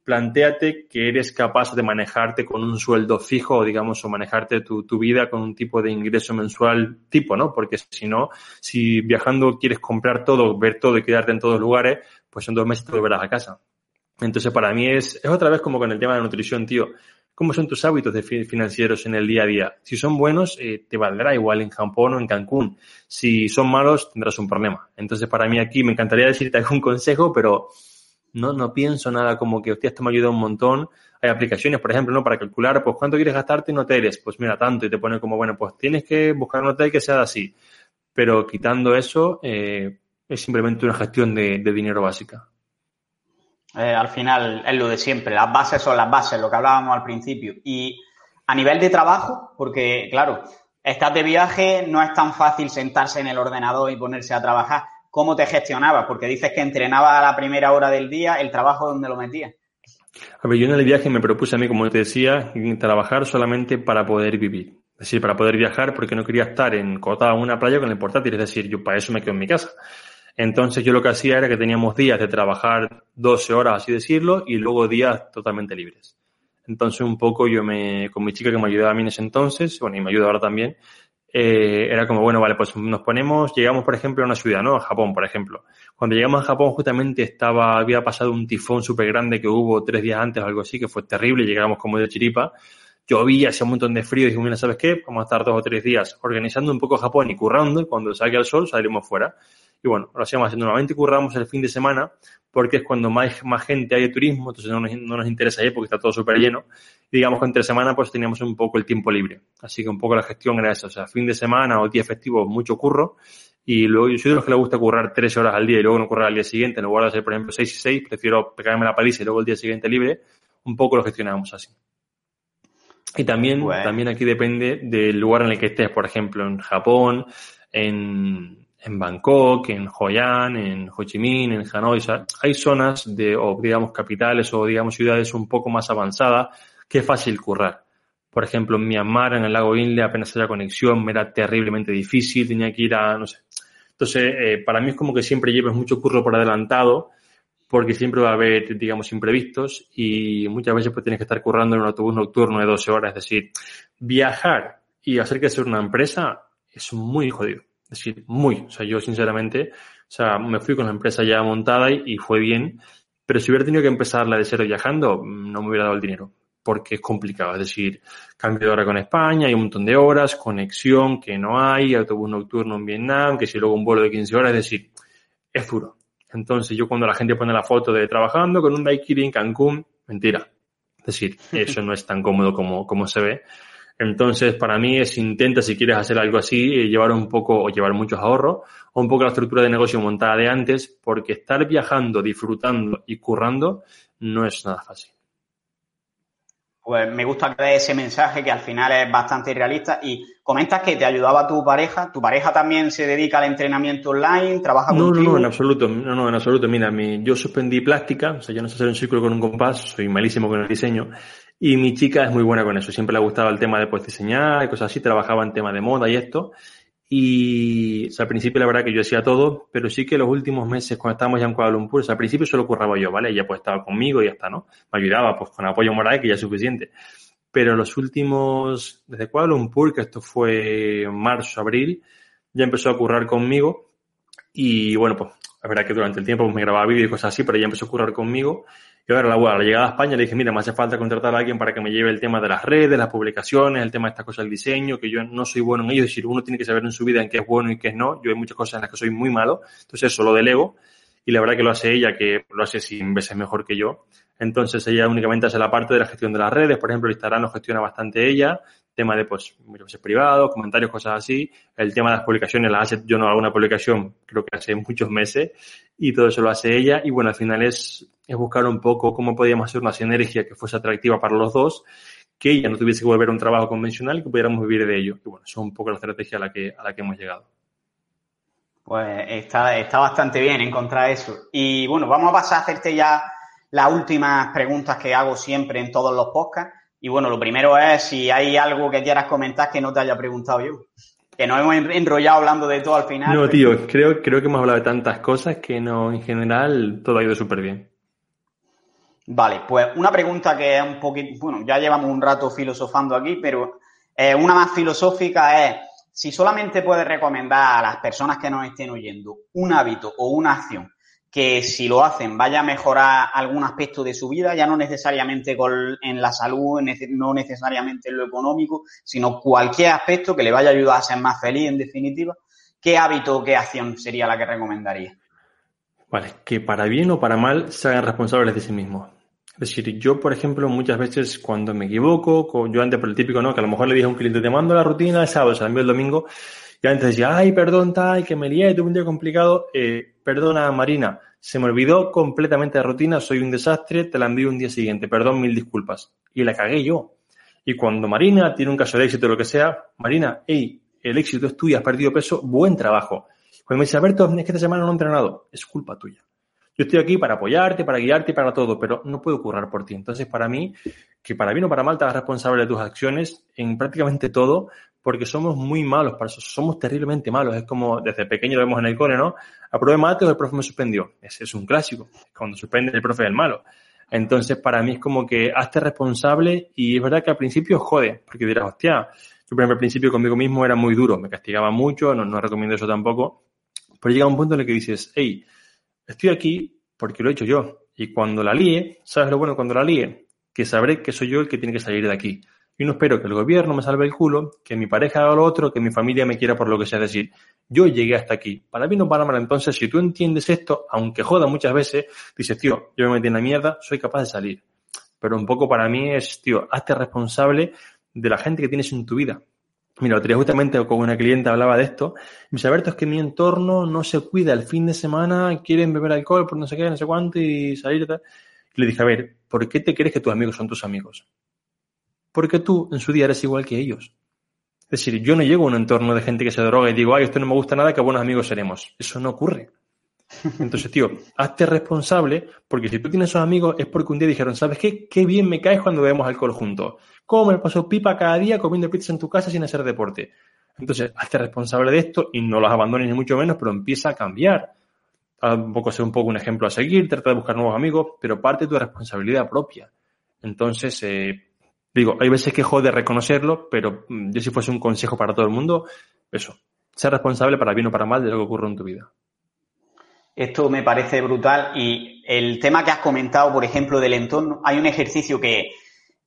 plantéate que eres capaz de manejarte con un sueldo fijo, digamos, o manejarte tu, vida con un tipo de ingreso mensual tipo, ¿no? Porque si no, si viajando quieres comprar todo, ver todo y quedarte en todos lugares, pues en dos meses te volverás a casa. Entonces, para mí es, es otra vez como con el tema de nutrición, tío. Cómo son tus hábitos financieros en el día a día. Si son buenos, eh, te valdrá igual en Japón o en Cancún. Si son malos, tendrás un problema. Entonces, para mí aquí me encantaría decirte algún consejo, pero no, no pienso nada como que, hostia, esto me ayuda un montón. Hay aplicaciones, por ejemplo, ¿no? Para calcular, pues, cuánto quieres gastarte en hoteles. Pues mira, tanto. Y te pone como, bueno, pues tienes que buscar un hotel que sea así. Pero quitando eso, eh, es simplemente una gestión de, dinero básica. Eh, al final es lo de siempre. Las bases son las bases, lo que hablábamos al principio. Y a nivel de trabajo, porque, claro, estás de viaje, no es tan fácil sentarse en el ordenador y ponerse a trabajar cómo te gestionabas, porque dices que entrenaba a la primera hora del día, el trabajo donde lo metías. A ver, yo en el viaje me propuse a mí, como te decía, trabajar solamente para poder vivir. Es decir, para poder viajar, porque no quería estar en Cota en una playa con el portátil. Es decir, yo para eso me quedo en mi casa. Entonces yo lo que hacía era que teníamos días de trabajar 12 horas, así decirlo, y luego días totalmente libres. Entonces un poco yo me, con mi chica que me ayudaba a mí en ese entonces, bueno, y me ayuda ahora también, eh, era como, bueno, vale, pues nos ponemos, llegamos, por ejemplo, a una ciudad, ¿no? A Japón, por ejemplo. Cuando llegamos a Japón, justamente estaba, había pasado un tifón súper grande que hubo tres días antes o algo así, que fue terrible, llegamos como de chiripa. Llovía, hacía un montón de frío y dije, mira, ¿sabes qué? Vamos a estar dos o tres días organizando un poco Japón y currando, cuando salga el sol salimos fuera. Y bueno, lo hacíamos así. Normalmente curramos el fin de semana porque es cuando más, más gente hay de turismo, entonces no nos, no nos interesa ahí porque está todo súper lleno. Y digamos que entre semana pues teníamos un poco el tiempo libre. Así que un poco la gestión era eso. O sea, fin de semana o día festivo, mucho curro. Y luego yo soy de los que le gusta currar tres horas al día y luego no currar al día siguiente. En lugar de hacer, por ejemplo, seis y seis, prefiero pegarme la paliza y luego el día siguiente libre. Un poco lo gestionamos así. Y también, también aquí depende del lugar en el que estés. Por ejemplo, en Japón, en, en Bangkok, en Hoi An, en Ho Chi Minh, en Hanoi. hay zonas de, o digamos, capitales o digamos ciudades un poco más avanzadas que es fácil currar. Por ejemplo, en Myanmar, en el lago Inle, apenas había conexión, me era terriblemente difícil, tenía que ir a, no sé. Entonces, eh, para mí es como que siempre lleves mucho curro por adelantado, porque siempre va a haber, digamos, imprevistos y muchas veces pues tienes que estar currando en un autobús nocturno de 12 horas. Es decir, viajar y hacer que sea una empresa es muy jodido. Es decir, muy. O sea, yo sinceramente, o sea, me fui con la empresa ya montada y, fue bien, pero si hubiera tenido que empezarla de cero viajando, no me hubiera dado el dinero porque es complicado. Es decir, cambio de hora con España, hay un montón de horas, conexión que no hay, autobús nocturno en Vietnam, que si luego un vuelo de 15 horas, es decir, es duro. Entonces yo cuando la gente pone la foto de trabajando con un daiquiri en Cancún, mentira. Es decir, eso no es tan cómodo como, como se ve. Entonces, para mí es intenta, si quieres hacer algo así, eh, llevar un poco o llevar muchos ahorros o un poco la estructura de negocio montada de antes, porque estar viajando, disfrutando y currando no es nada fácil. Pues me gusta que ese mensaje que al final es bastante realista y comentas que te ayudaba tu pareja. ¿Tu pareja también se dedica al entrenamiento online? ¿Trabaja no, contigo? No, no, en absoluto. No, no, en absoluto. Mira, yo suspendí plástica, o sea, yo no sé hacer un círculo con un compás, soy malísimo con el diseño. Y mi chica es muy buena con eso. Siempre le ha gustado el tema de pues, diseñar y cosas así. Trabajaba en tema de moda y esto. Y al principio la verdad que yo hacía todo, pero sí que los últimos meses cuando estábamos ya en Kuala Lumpur, al principio solo curraba yo, ¿vale? Ella pues estaba conmigo y ya está, ¿no? Me ayudaba pues con apoyo moral que ya es suficiente. Pero los últimos, desde Kuala Lumpur, que esto fue marzo, abril, ya empezó a currar conmigo y bueno, pues la verdad que durante el tiempo pues, me grababa vídeos y cosas así, pero ya empezó a currar conmigo y ahora, la, la llegada a España le dije, mira, me hace falta contratar a alguien para que me lleve el tema de las redes, las publicaciones, el tema de estas cosas del diseño, que yo no soy bueno en ello. Es decir, uno tiene que saber en su vida en qué es bueno y qué es no. Yo hay muchas cosas en las que soy muy malo. Entonces eso lo delego. Y la verdad que lo hace ella, que lo hace 100 veces mejor que yo. Entonces ella únicamente hace la parte de la gestión de las redes. Por ejemplo, Instagram lo gestiona bastante ella tema de pues muchas privados, comentarios, cosas así. El tema de las publicaciones las hace, yo no hago una publicación, creo que hace muchos meses, y todo eso lo hace ella. Y bueno, al final es, es buscar un poco cómo podíamos hacer una sinergia que fuese atractiva para los dos, que ella no tuviese que volver a un trabajo convencional y que pudiéramos vivir de ello. Y bueno, eso es un poco la estrategia a la que, a la que hemos llegado. Pues está, está bastante bien encontrar eso. Y bueno, vamos a pasar a hacerte ya las últimas preguntas que hago siempre en todos los podcasts y bueno, lo primero es si hay algo que quieras comentar que no te haya preguntado yo. Que nos hemos enrollado hablando de todo al final. No, tío, creo, creo que hemos hablado de tantas cosas que no, en general, todo ha ido súper bien. Vale, pues una pregunta que es un poquito, bueno, ya llevamos un rato filosofando aquí, pero eh, una más filosófica es, si solamente puedes recomendar a las personas que nos estén oyendo un hábito o una acción que si lo hacen vaya a mejorar algún aspecto de su vida, ya no necesariamente en la salud, no necesariamente en lo económico, sino cualquier aspecto que le vaya a ayudar a ser más feliz, en definitiva. ¿Qué hábito o qué acción sería la que recomendaría? Vale, que para bien o para mal se hagan responsables de sí mismos. Es decir, yo, por ejemplo, muchas veces cuando me equivoco, yo antes por el típico, ¿no? Que a lo mejor le dije a un cliente, te mando la rutina el sábado, se la envío el domingo, y antes decía, ay, perdón, tal, que me lié, tuve un día complicado, eh, perdona, Marina, se me olvidó completamente la rutina, soy un desastre, te la envío un día siguiente, perdón, mil disculpas. Y la cagué yo. Y cuando Marina tiene un caso de éxito o lo que sea, Marina, hey, el éxito es tuyo, has perdido peso, buen trabajo. Cuando me dice, Alberto, es que esta semana no he entrenado, es culpa tuya. Yo estoy aquí para apoyarte, para guiarte, para todo, pero no puedo currar por ti. Entonces, para mí, que para bien o para mal te hagas responsable de tus acciones en prácticamente todo, porque somos muy malos para eso, somos terriblemente malos. Es como desde pequeño lo vemos en el cole, ¿no? Aprobé mates el profe me suspendió. Ese es un clásico. Cuando suspende el profe del malo. Entonces, para mí es como que hazte responsable y es verdad que al principio jode, porque dirás, hostia, yo por ejemplo al principio conmigo mismo era muy duro, me castigaba mucho, no, no recomiendo eso tampoco, pero llega un punto en el que dices, hey, estoy aquí porque lo he hecho yo. Y cuando la líe, ¿sabes lo bueno cuando la líe? Que sabré que soy yo el que tiene que salir de aquí. Y no espero que el gobierno me salve el culo, que mi pareja haga lo otro, que mi familia me quiera por lo que sea. decir, yo llegué hasta aquí. Para mí no para mal. Entonces, si tú entiendes esto, aunque joda muchas veces, dices, tío, yo me metí en la mierda, soy capaz de salir. Pero un poco para mí es, tío, hazte responsable de la gente que tienes en tu vida. Mira, otro día justamente con una cliente hablaba de esto. Me dice, es que mi entorno no se cuida. El fin de semana quieren beber alcohol por no sé qué, no sé cuánto y salir. Y le dije, a ver, ¿por qué te crees que tus amigos son tus amigos? Porque tú en su día eres igual que ellos. Es decir, yo no llego a un entorno de gente que se droga y digo, ay, esto no me gusta nada, que buenos amigos seremos. Eso no ocurre. Entonces, tío, hazte responsable, porque si tú tienes esos amigos es porque un día dijeron, ¿sabes qué? Qué bien me caes cuando bebemos alcohol juntos. ¿Cómo me paso pipa cada día comiendo pizza en tu casa sin hacer deporte? Entonces, hazte responsable de esto y no los abandones ni mucho menos, pero empieza a cambiar. A un poco ser un poco un ejemplo a seguir, trata de buscar nuevos amigos, pero parte de tu responsabilidad propia. Entonces, eh, digo, hay veces que jode reconocerlo, pero mm, yo si fuese un consejo para todo el mundo, eso, ser responsable para bien o para mal de lo que ocurre en tu vida. Esto me parece brutal y el tema que has comentado, por ejemplo, del entorno, hay un ejercicio que,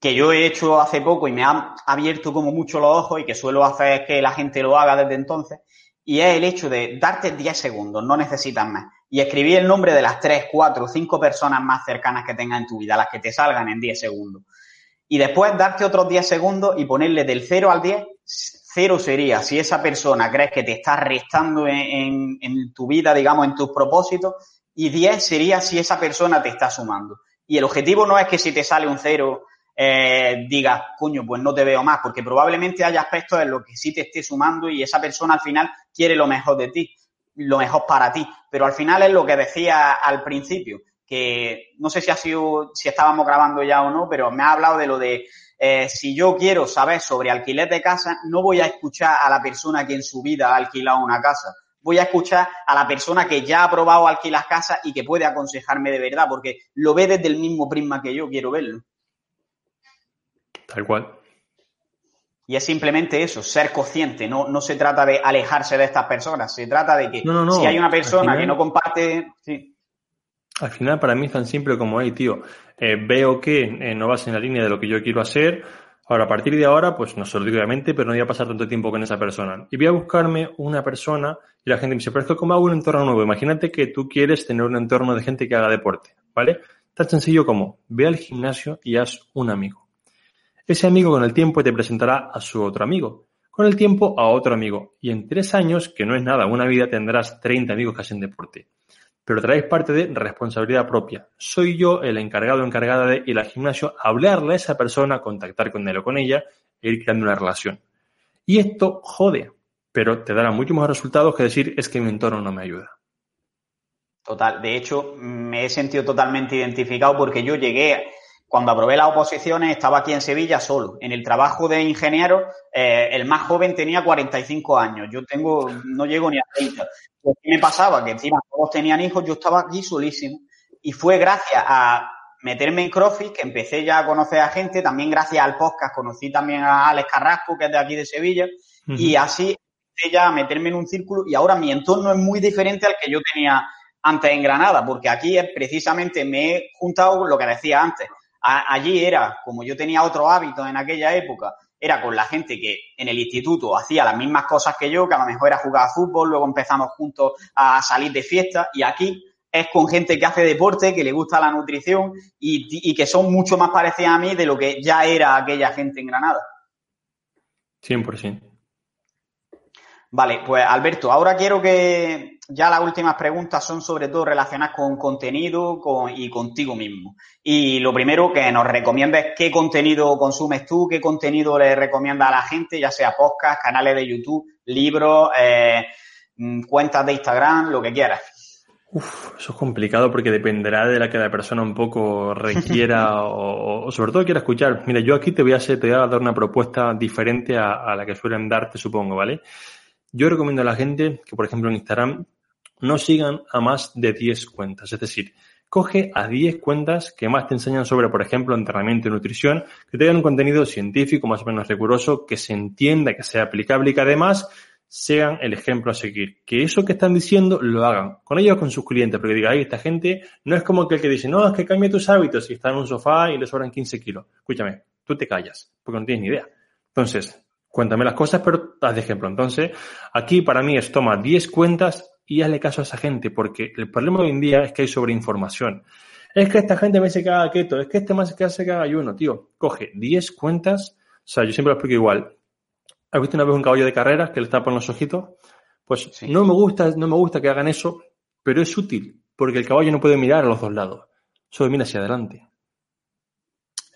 que yo he hecho hace poco y me ha abierto como mucho los ojos y que suelo hacer que la gente lo haga desde entonces, y es el hecho de darte 10 segundos, no necesitas más, y escribir el nombre de las 3, 4, 5 personas más cercanas que tengas en tu vida, las que te salgan en 10 segundos. Y después darte otros 10 segundos y ponerle del 0 al 10 Cero sería si esa persona crees que te está restando en, tu vida, digamos, en tus propósitos. Y 10 sería si esa persona te está sumando. Y el objetivo no es que si te sale un cero eh, digas, coño, pues no te veo más, porque probablemente haya aspectos en los que sí te esté sumando y esa persona al final quiere lo mejor de ti, lo mejor para ti. Pero al final es lo que decía al principio, que no sé si ha sido, si estábamos grabando ya o no, pero me ha hablado de lo de eh, si yo quiero saber sobre alquiler de casa, no voy a escuchar a la persona que en su vida ha alquilado una casa. Voy a escuchar a la persona que ya ha probado alquilar casa y que puede aconsejarme de verdad, porque lo ve desde el mismo prisma que yo quiero verlo. Tal cual. Y es simplemente eso, ser consciente. No, no se trata de alejarse de estas personas, se trata de que si hay una persona que no comparte. Sí. Al final, para mí es tan simple como, hey, tío, eh, veo que eh, no vas en la línea de lo que yo quiero hacer. Ahora, a partir de ahora, pues no se lo obviamente, pero no voy a pasar tanto tiempo con esa persona. Y voy a buscarme una persona y la gente me dice, pero es que como hago un entorno nuevo, imagínate que tú quieres tener un entorno de gente que haga deporte, ¿vale? Tan sencillo como, ve al gimnasio y haz un amigo. Ese amigo con el tiempo te presentará a su otro amigo. Con el tiempo a otro amigo. Y en tres años, que no es nada, una vida tendrás 30 amigos que hacen deporte pero traéis parte de responsabilidad propia. Soy yo el encargado o encargada de ir al gimnasio, hablarle a esa persona, contactar con él o con ella e ir creando una relación. Y esto jode, pero te dará muchos más resultados que decir es que mi entorno no me ayuda. Total, de hecho me he sentido totalmente identificado porque yo llegué cuando aprobé las oposiciones estaba aquí en Sevilla solo. En el trabajo de ingeniero, eh, el más joven tenía 45 años. Yo tengo, no llego ni a 30. Pues, ¿Qué me pasaba? Que encima todos tenían hijos, yo estaba aquí solísimo. Y fue gracias a meterme en CrossFit que empecé ya a conocer a gente. También gracias al podcast conocí también a Alex Carrasco, que es de aquí de Sevilla. Y así empecé ya a meterme en un círculo. Y ahora mi entorno es muy diferente al que yo tenía antes en Granada, porque aquí es precisamente me he juntado lo que decía antes. allí era, como yo tenía otro hábito en aquella época, era con la gente que en el instituto hacía las mismas cosas que yo, que a lo mejor era jugar fútbol, luego empezamos juntos a salir de fiesta y aquí es con gente que hace deporte, que le gusta la nutrición y, y que son mucho más parecidas a mí de lo que ya era aquella gente en Granada. 100%. Vale, pues Alberto, ahora quiero que ya las últimas preguntas son sobre todo relacionadas con contenido y contigo mismo. Y lo primero que nos recomiendes qué contenido consumes tú, qué contenido le recomiendas a la gente, ya sea podcast, canales de YouTube, libros, eh, mm, cuentas de Instagram, lo que quieras. Uf, eso es complicado porque dependerá de la que la persona un poco requiera o, sobre todo quiera escuchar. Mira, yo aquí te voy a, hacer, te voy a dar una propuesta diferente a, a la que suelen darte, supongo, ¿vale? Yo recomiendo a la gente que, por ejemplo, en Instagram no sigan a más de 10 cuentas. Es decir, coge a 10 cuentas que más te enseñan sobre, por ejemplo, entrenamiento y nutrición, que tengan un contenido científico más o menos riguroso, que se entienda, que sea aplicable y que además sean el ejemplo a seguir. Que eso que están diciendo lo hagan con ellos con sus clientes, porque diga, ay, esta gente no es como aquel que dice, no, es que cambie tus hábitos y está en un sofá y le sobran 15 kilos. Escúchame, tú te callas, porque no tienes ni idea. Entonces, Cuéntame las cosas, pero haz de ejemplo. Entonces, aquí para mí es toma 10 cuentas y hazle caso a esa gente, porque el problema hoy en día es que hay sobreinformación. Es que esta gente me dice que haga keto, es que este más que hace que haga ayuno, tío. Coge 10 cuentas, o sea, yo siempre lo explico igual. ¿Has visto una vez un caballo de carreras que le tapan los ojitos? Pues no me gusta, no me gusta que hagan eso, pero es útil, porque el caballo no puede mirar a los dos lados, solo mira hacia adelante.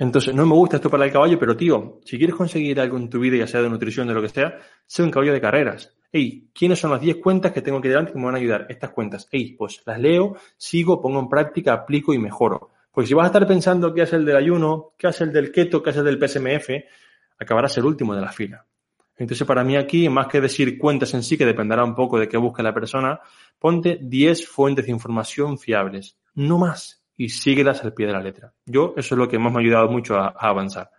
Entonces, no me gusta esto para el caballo, pero tío, si quieres conseguir algo en tu vida, ya sea de nutrición, de lo que sea, sé un caballo de carreras. Ey, ¿quiénes son las 10 cuentas que tengo que delante que me van a ayudar? Estas cuentas. Ey, pues las leo, sigo, pongo en práctica, aplico y mejoro. Pues si vas a estar pensando qué hace el del ayuno, qué hace el del keto, qué hace el del PSMF, acabarás el último de la fila. Entonces, para mí aquí, más que decir cuentas en sí, que dependerá un poco de qué busque la persona, ponte 10 fuentes de información fiables. No más y síguelas al pie de la letra. Yo, eso es lo que más me ha ayudado mucho a, avanzar.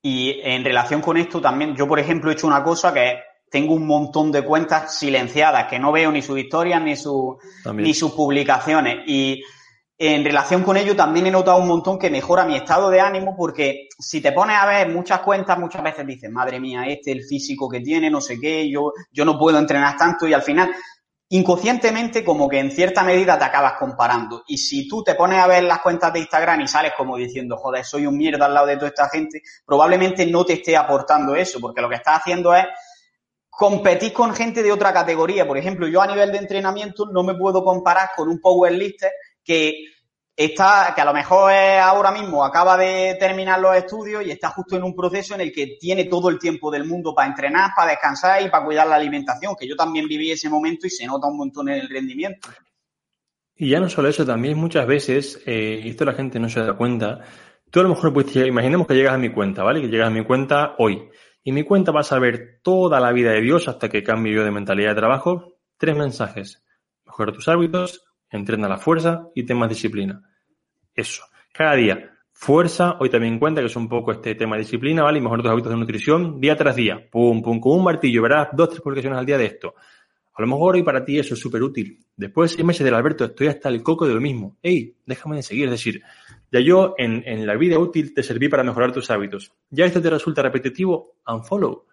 Y en relación con esto también, yo por ejemplo he hecho una cosa que tengo un montón de cuentas silenciadas, que no veo ni sus historias ni, su, ni sus publicaciones. Y en relación con ello también he notado un montón que mejora mi estado de ánimo porque si te pones a ver muchas cuentas, muchas veces dices, madre mía, este, el físico que tiene, no sé qué, yo, yo no puedo entrenar tanto y al final inconscientemente como que en cierta medida te acabas comparando. Y si tú te pones a ver las cuentas de Instagram y sales como diciendo, joder, soy un mierda al lado de toda esta gente, probablemente no te esté aportando eso, porque lo que estás haciendo es competir con gente de otra categoría. Por ejemplo, yo a nivel de entrenamiento no me puedo comparar con un powerlifter que está, que a lo mejor ahora mismo acaba de terminar los estudios y está justo en un proceso en el que tiene todo el tiempo del mundo para entrenar, para descansar y para cuidar la alimentación, que yo también viví ese momento y se nota un montón en el rendimiento. Y ya no solo eso, también muchas veces, eh, y esto la gente no se da cuenta, tú a lo mejor pues imaginemos que llegas a mi cuenta, ¿vale? Que llegas a mi cuenta hoy. Y mi cuenta vas a ver toda la vida de Dios hasta que cambie yo de mentalidad de trabajo. Tres mensajes. Mejora tus hábitos, entrena la fuerza y ten más disciplina. Eso. Cada día. Fuerza, hoy también cuenta que es un poco este tema de disciplina, ¿vale? Y mejor tus hábitos de nutrición día tras día. Pum, pum, con un martillo, verás dos, tres publicaciones al día de esto. A lo mejor hoy para ti eso es súper útil. Después de seis meses del Alberto, estoy hasta el coco de lo mismo. Ey, déjame de seguir. Es decir, ya yo en, en la vida útil te serví para mejorar tus hábitos. Ya esto te resulta repetitivo, unfollow.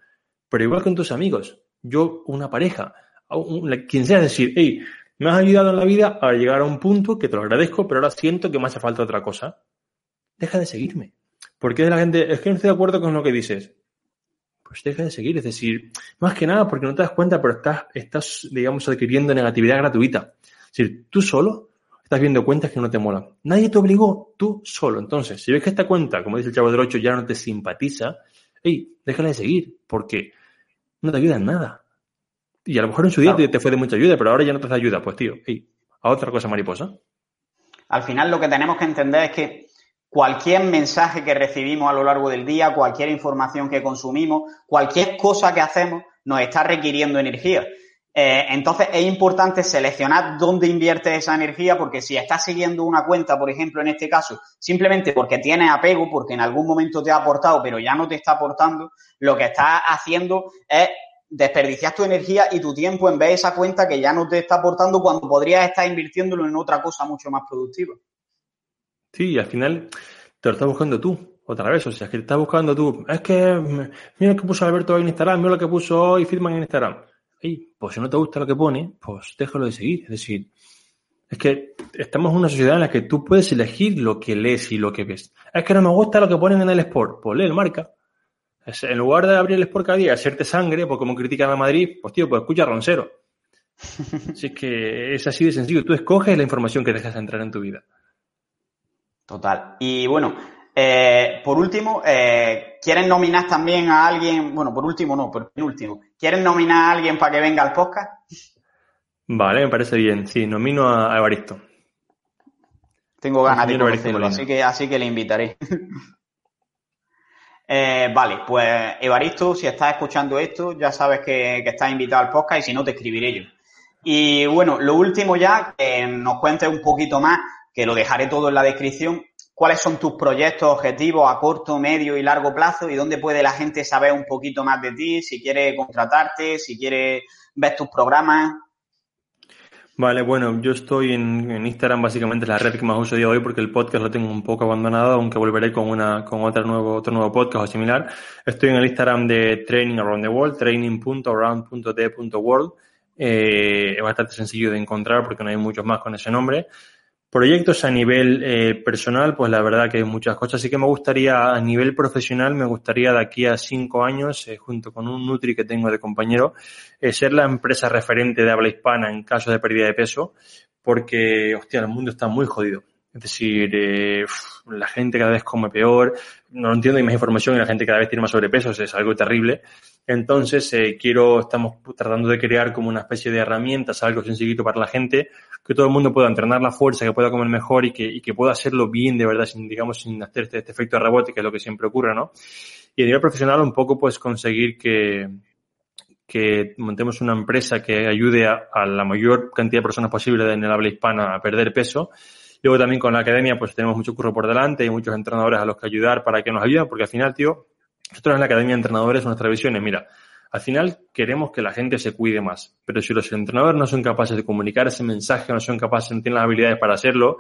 Pero igual con tus amigos. Yo, una pareja, quien sea, decir, hey, me has ayudado en la vida a llegar a un punto que te lo agradezco, pero ahora siento que me hace falta otra cosa. Deja de seguirme. Porque la gente, es que no estoy de acuerdo con lo que dices. Pues deja de seguir. Es decir, más que nada porque no te das cuenta, pero estás, estás digamos, adquiriendo negatividad gratuita. Es decir, tú solo estás viendo cuentas que no te molan. Nadie te obligó, tú solo. Entonces, si ves que esta cuenta, como dice el chavo del 8, ya no te simpatiza, hey, déjala de seguir, porque no te ayuda en nada. Y a lo mejor en su día te, fue de mucha ayuda, pero ahora ya no te da ayuda. Pues tío, a otra cosa mariposa. Al final lo que tenemos que entender es que cualquier mensaje que recibimos a lo largo del día, cualquier información que consumimos, cualquier cosa que hacemos, nos está requiriendo energía. Eh, entonces es importante seleccionar dónde invierte esa energía porque si estás siguiendo una cuenta, por ejemplo, en este caso, simplemente porque tienes apego, porque en algún momento te ha aportado, pero ya no te está aportando, lo que estás haciendo es desperdicias tu energía y tu tiempo en vez de esa cuenta que ya no te está aportando cuando podrías estar invirtiéndolo en otra cosa mucho más productiva. Sí, y al final te lo estás buscando tú, otra vez. O sea, es que te estás buscando tú. Es que mira lo que puso Alberto en Instagram, mira lo que puso hoy Firman en Instagram. Y pues si no te gusta lo que pone, pues déjalo de seguir. Es decir, es que estamos en una sociedad en la que tú puedes elegir lo que lees y lo que ves. Es que no me gusta lo que ponen en el Sport. Pues lee el marca. En lugar de abrir el Sport cada día y hacerte sangre, pues como critican a Madrid, pues tío, pues escucha Roncero. Así es que es así de sencillo. Tú escoges la información que dejas entrar en tu vida. Total. Y bueno, eh, por último, eh, ¿quieren nominar también a alguien? Bueno, por último no, por último. ¿Quieren nominar a alguien para que venga al podcast? Vale, me parece bien. Sí, nomino a Evaristo. Tengo ganas de conocerlo, así que, así que le invitaré. Eh, vale, pues Evaristo, si estás escuchando esto, ya sabes que, que, estás invitado al podcast y si no, te escribiré yo. Y bueno, lo último ya, que nos cuentes un poquito más, que lo dejaré todo en la descripción, cuáles son tus proyectos, objetivos a corto, medio y largo plazo y dónde puede la gente saber un poquito más de ti, si quiere contratarte, si quiere ver tus programas. Vale, bueno, yo estoy en, Instagram, básicamente es la red que más uso día de hoy porque el podcast lo tengo un poco abandonado, aunque volveré con una con otro nuevo, otro nuevo podcast o similar. Estoy en el Instagram de Training Around the World, training.around.d.world. Eh, es bastante sencillo de encontrar porque no hay muchos más con ese nombre. Proyectos a nivel eh, personal, pues la verdad que hay muchas cosas. Así que me gustaría, a nivel profesional, me gustaría de aquí a cinco años, eh, junto con un Nutri que tengo de compañero, eh, ser la empresa referente de habla hispana en caso de pérdida de peso, porque, hostia, el mundo está muy jodido. Es decir, eh, la gente cada vez come peor, no entiendo, hay más información y la gente cada vez tiene más sobrepeso, es algo terrible. Entonces, eh, quiero, estamos tratando de crear como una especie de herramientas, algo sencillito para la gente, que todo el mundo pueda entrenar la fuerza, que pueda comer mejor y que, y que pueda hacerlo bien de verdad, sin, digamos, sin hacer este, efecto de rebote, que es lo que siempre ocurre, ¿no? Y a nivel profesional, un poco, pues conseguir que, que montemos una empresa que ayude a, a la mayor cantidad de personas posible en el habla hispana a perder peso Luego también con la academia pues tenemos mucho curro por delante y muchos entrenadores a los que ayudar para que nos ayuden, porque al final, tío, nosotros en la academia de entrenadores nuestra visión es, mira, al final queremos que la gente se cuide más, pero si los entrenadores no son capaces de comunicar ese mensaje, no son capaces, no tienen las habilidades para hacerlo,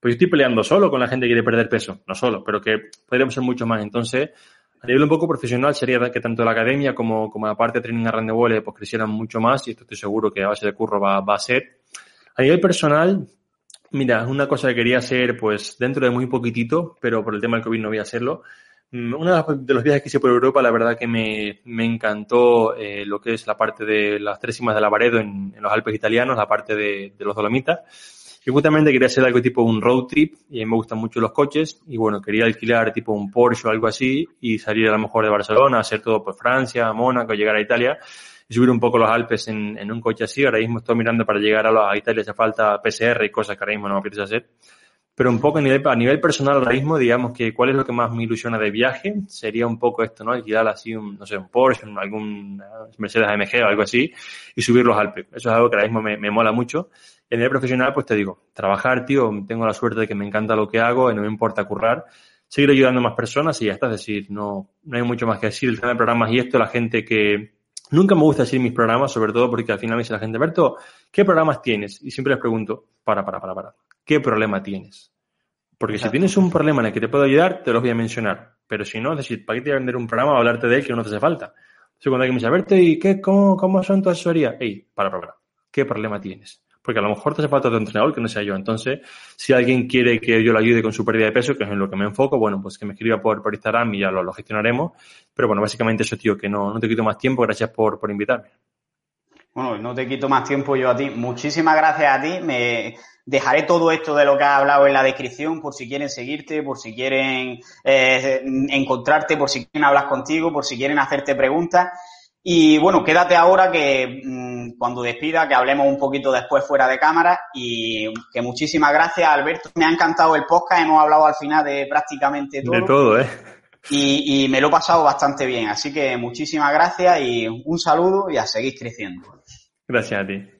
pues yo estoy peleando solo con la gente que quiere perder peso, no solo, pero que podríamos ser mucho más. Entonces, a nivel un poco profesional sería que tanto la academia como, como la parte de training a randevole pues crecieran mucho más y esto estoy seguro que a base de curro va, va a ser. A nivel personal, Mira, una cosa que quería hacer, pues dentro de muy poquitito, pero por el tema del COVID no voy a hacerlo. Mm, uno de los viajes que hice por Europa, la verdad que me, me encantó eh, lo que es la parte de las tres cimas de Lavaredo en, en los Alpes italianos, la parte de, de los Dolomitas. Y justamente quería hacer algo tipo un road trip, y a mí me gustan mucho los coches, y bueno, quería alquilar tipo un Porsche o algo así, y salir a lo mejor de Barcelona, hacer todo por Francia, Mónaco, llegar a Italia subir un poco los Alpes en, en un coche así. Ahora mismo estoy mirando para llegar a, la, a Italia, hace falta PCR y cosas que ahora mismo no me apetece hacer. Pero un poco a nivel, a nivel personal ahora mismo, digamos que cuál es lo que más me ilusiona de viaje, sería un poco esto, ¿no? Alquilar así un, no sé, un Porsche, algún Mercedes AMG o algo así, y subir los Alpes. Eso es algo que ahora mismo me, me mola mucho. A nivel profesional, pues te digo, trabajar, tío, tengo la suerte de que me encanta lo que hago y no me importa currar. Seguir ayudando a más personas y ya está. Es decir, no, no hay mucho más que decir. El tema de programas y esto, la gente que, Nunca me gusta decir mis programas, sobre todo porque al final me dice la gente, Berto, ¿qué programas tienes? Y siempre les pregunto, para, para, para, para, ¿qué problema tienes? Porque si tienes un problema en el que te puedo ayudar, te lo voy a mencionar. Pero si no, es decir, ¿para qué te voy a vender un programa o hablarte de él que no te hace falta? Entonces, cuando alguien me dice, Berto, ¿y qué, cómo, cómo son tu asesoría? Ey, para, para, para, ¿qué problema tienes? Porque a lo mejor te hace falta otro entrenador que no sea yo. Entonces, si alguien quiere que yo le ayude con su pérdida de peso, que es en lo que me enfoco, bueno, pues que me escriba por, por Instagram y ya lo, gestionaremos. Pero bueno, básicamente eso, tío, que no, no te quito más tiempo. Gracias por, por invitarme. Bueno, no te quito más tiempo yo a ti. Muchísimas gracias a ti. Me dejaré todo esto de lo que has hablado en la descripción por si quieren seguirte, por si quieren eh, encontrarte, por si quieren hablar contigo, por si quieren hacerte preguntas. Y bueno, quédate ahora que mmm, cuando despida, que hablemos un poquito después fuera de cámara y que muchísimas gracias, Alberto. Me ha encantado el podcast, hemos hablado al final de prácticamente todo. De todo, ¿eh? Y, y me lo he pasado bastante bien, así que muchísimas gracias y un saludo y a seguir creciendo. Gracias a ti.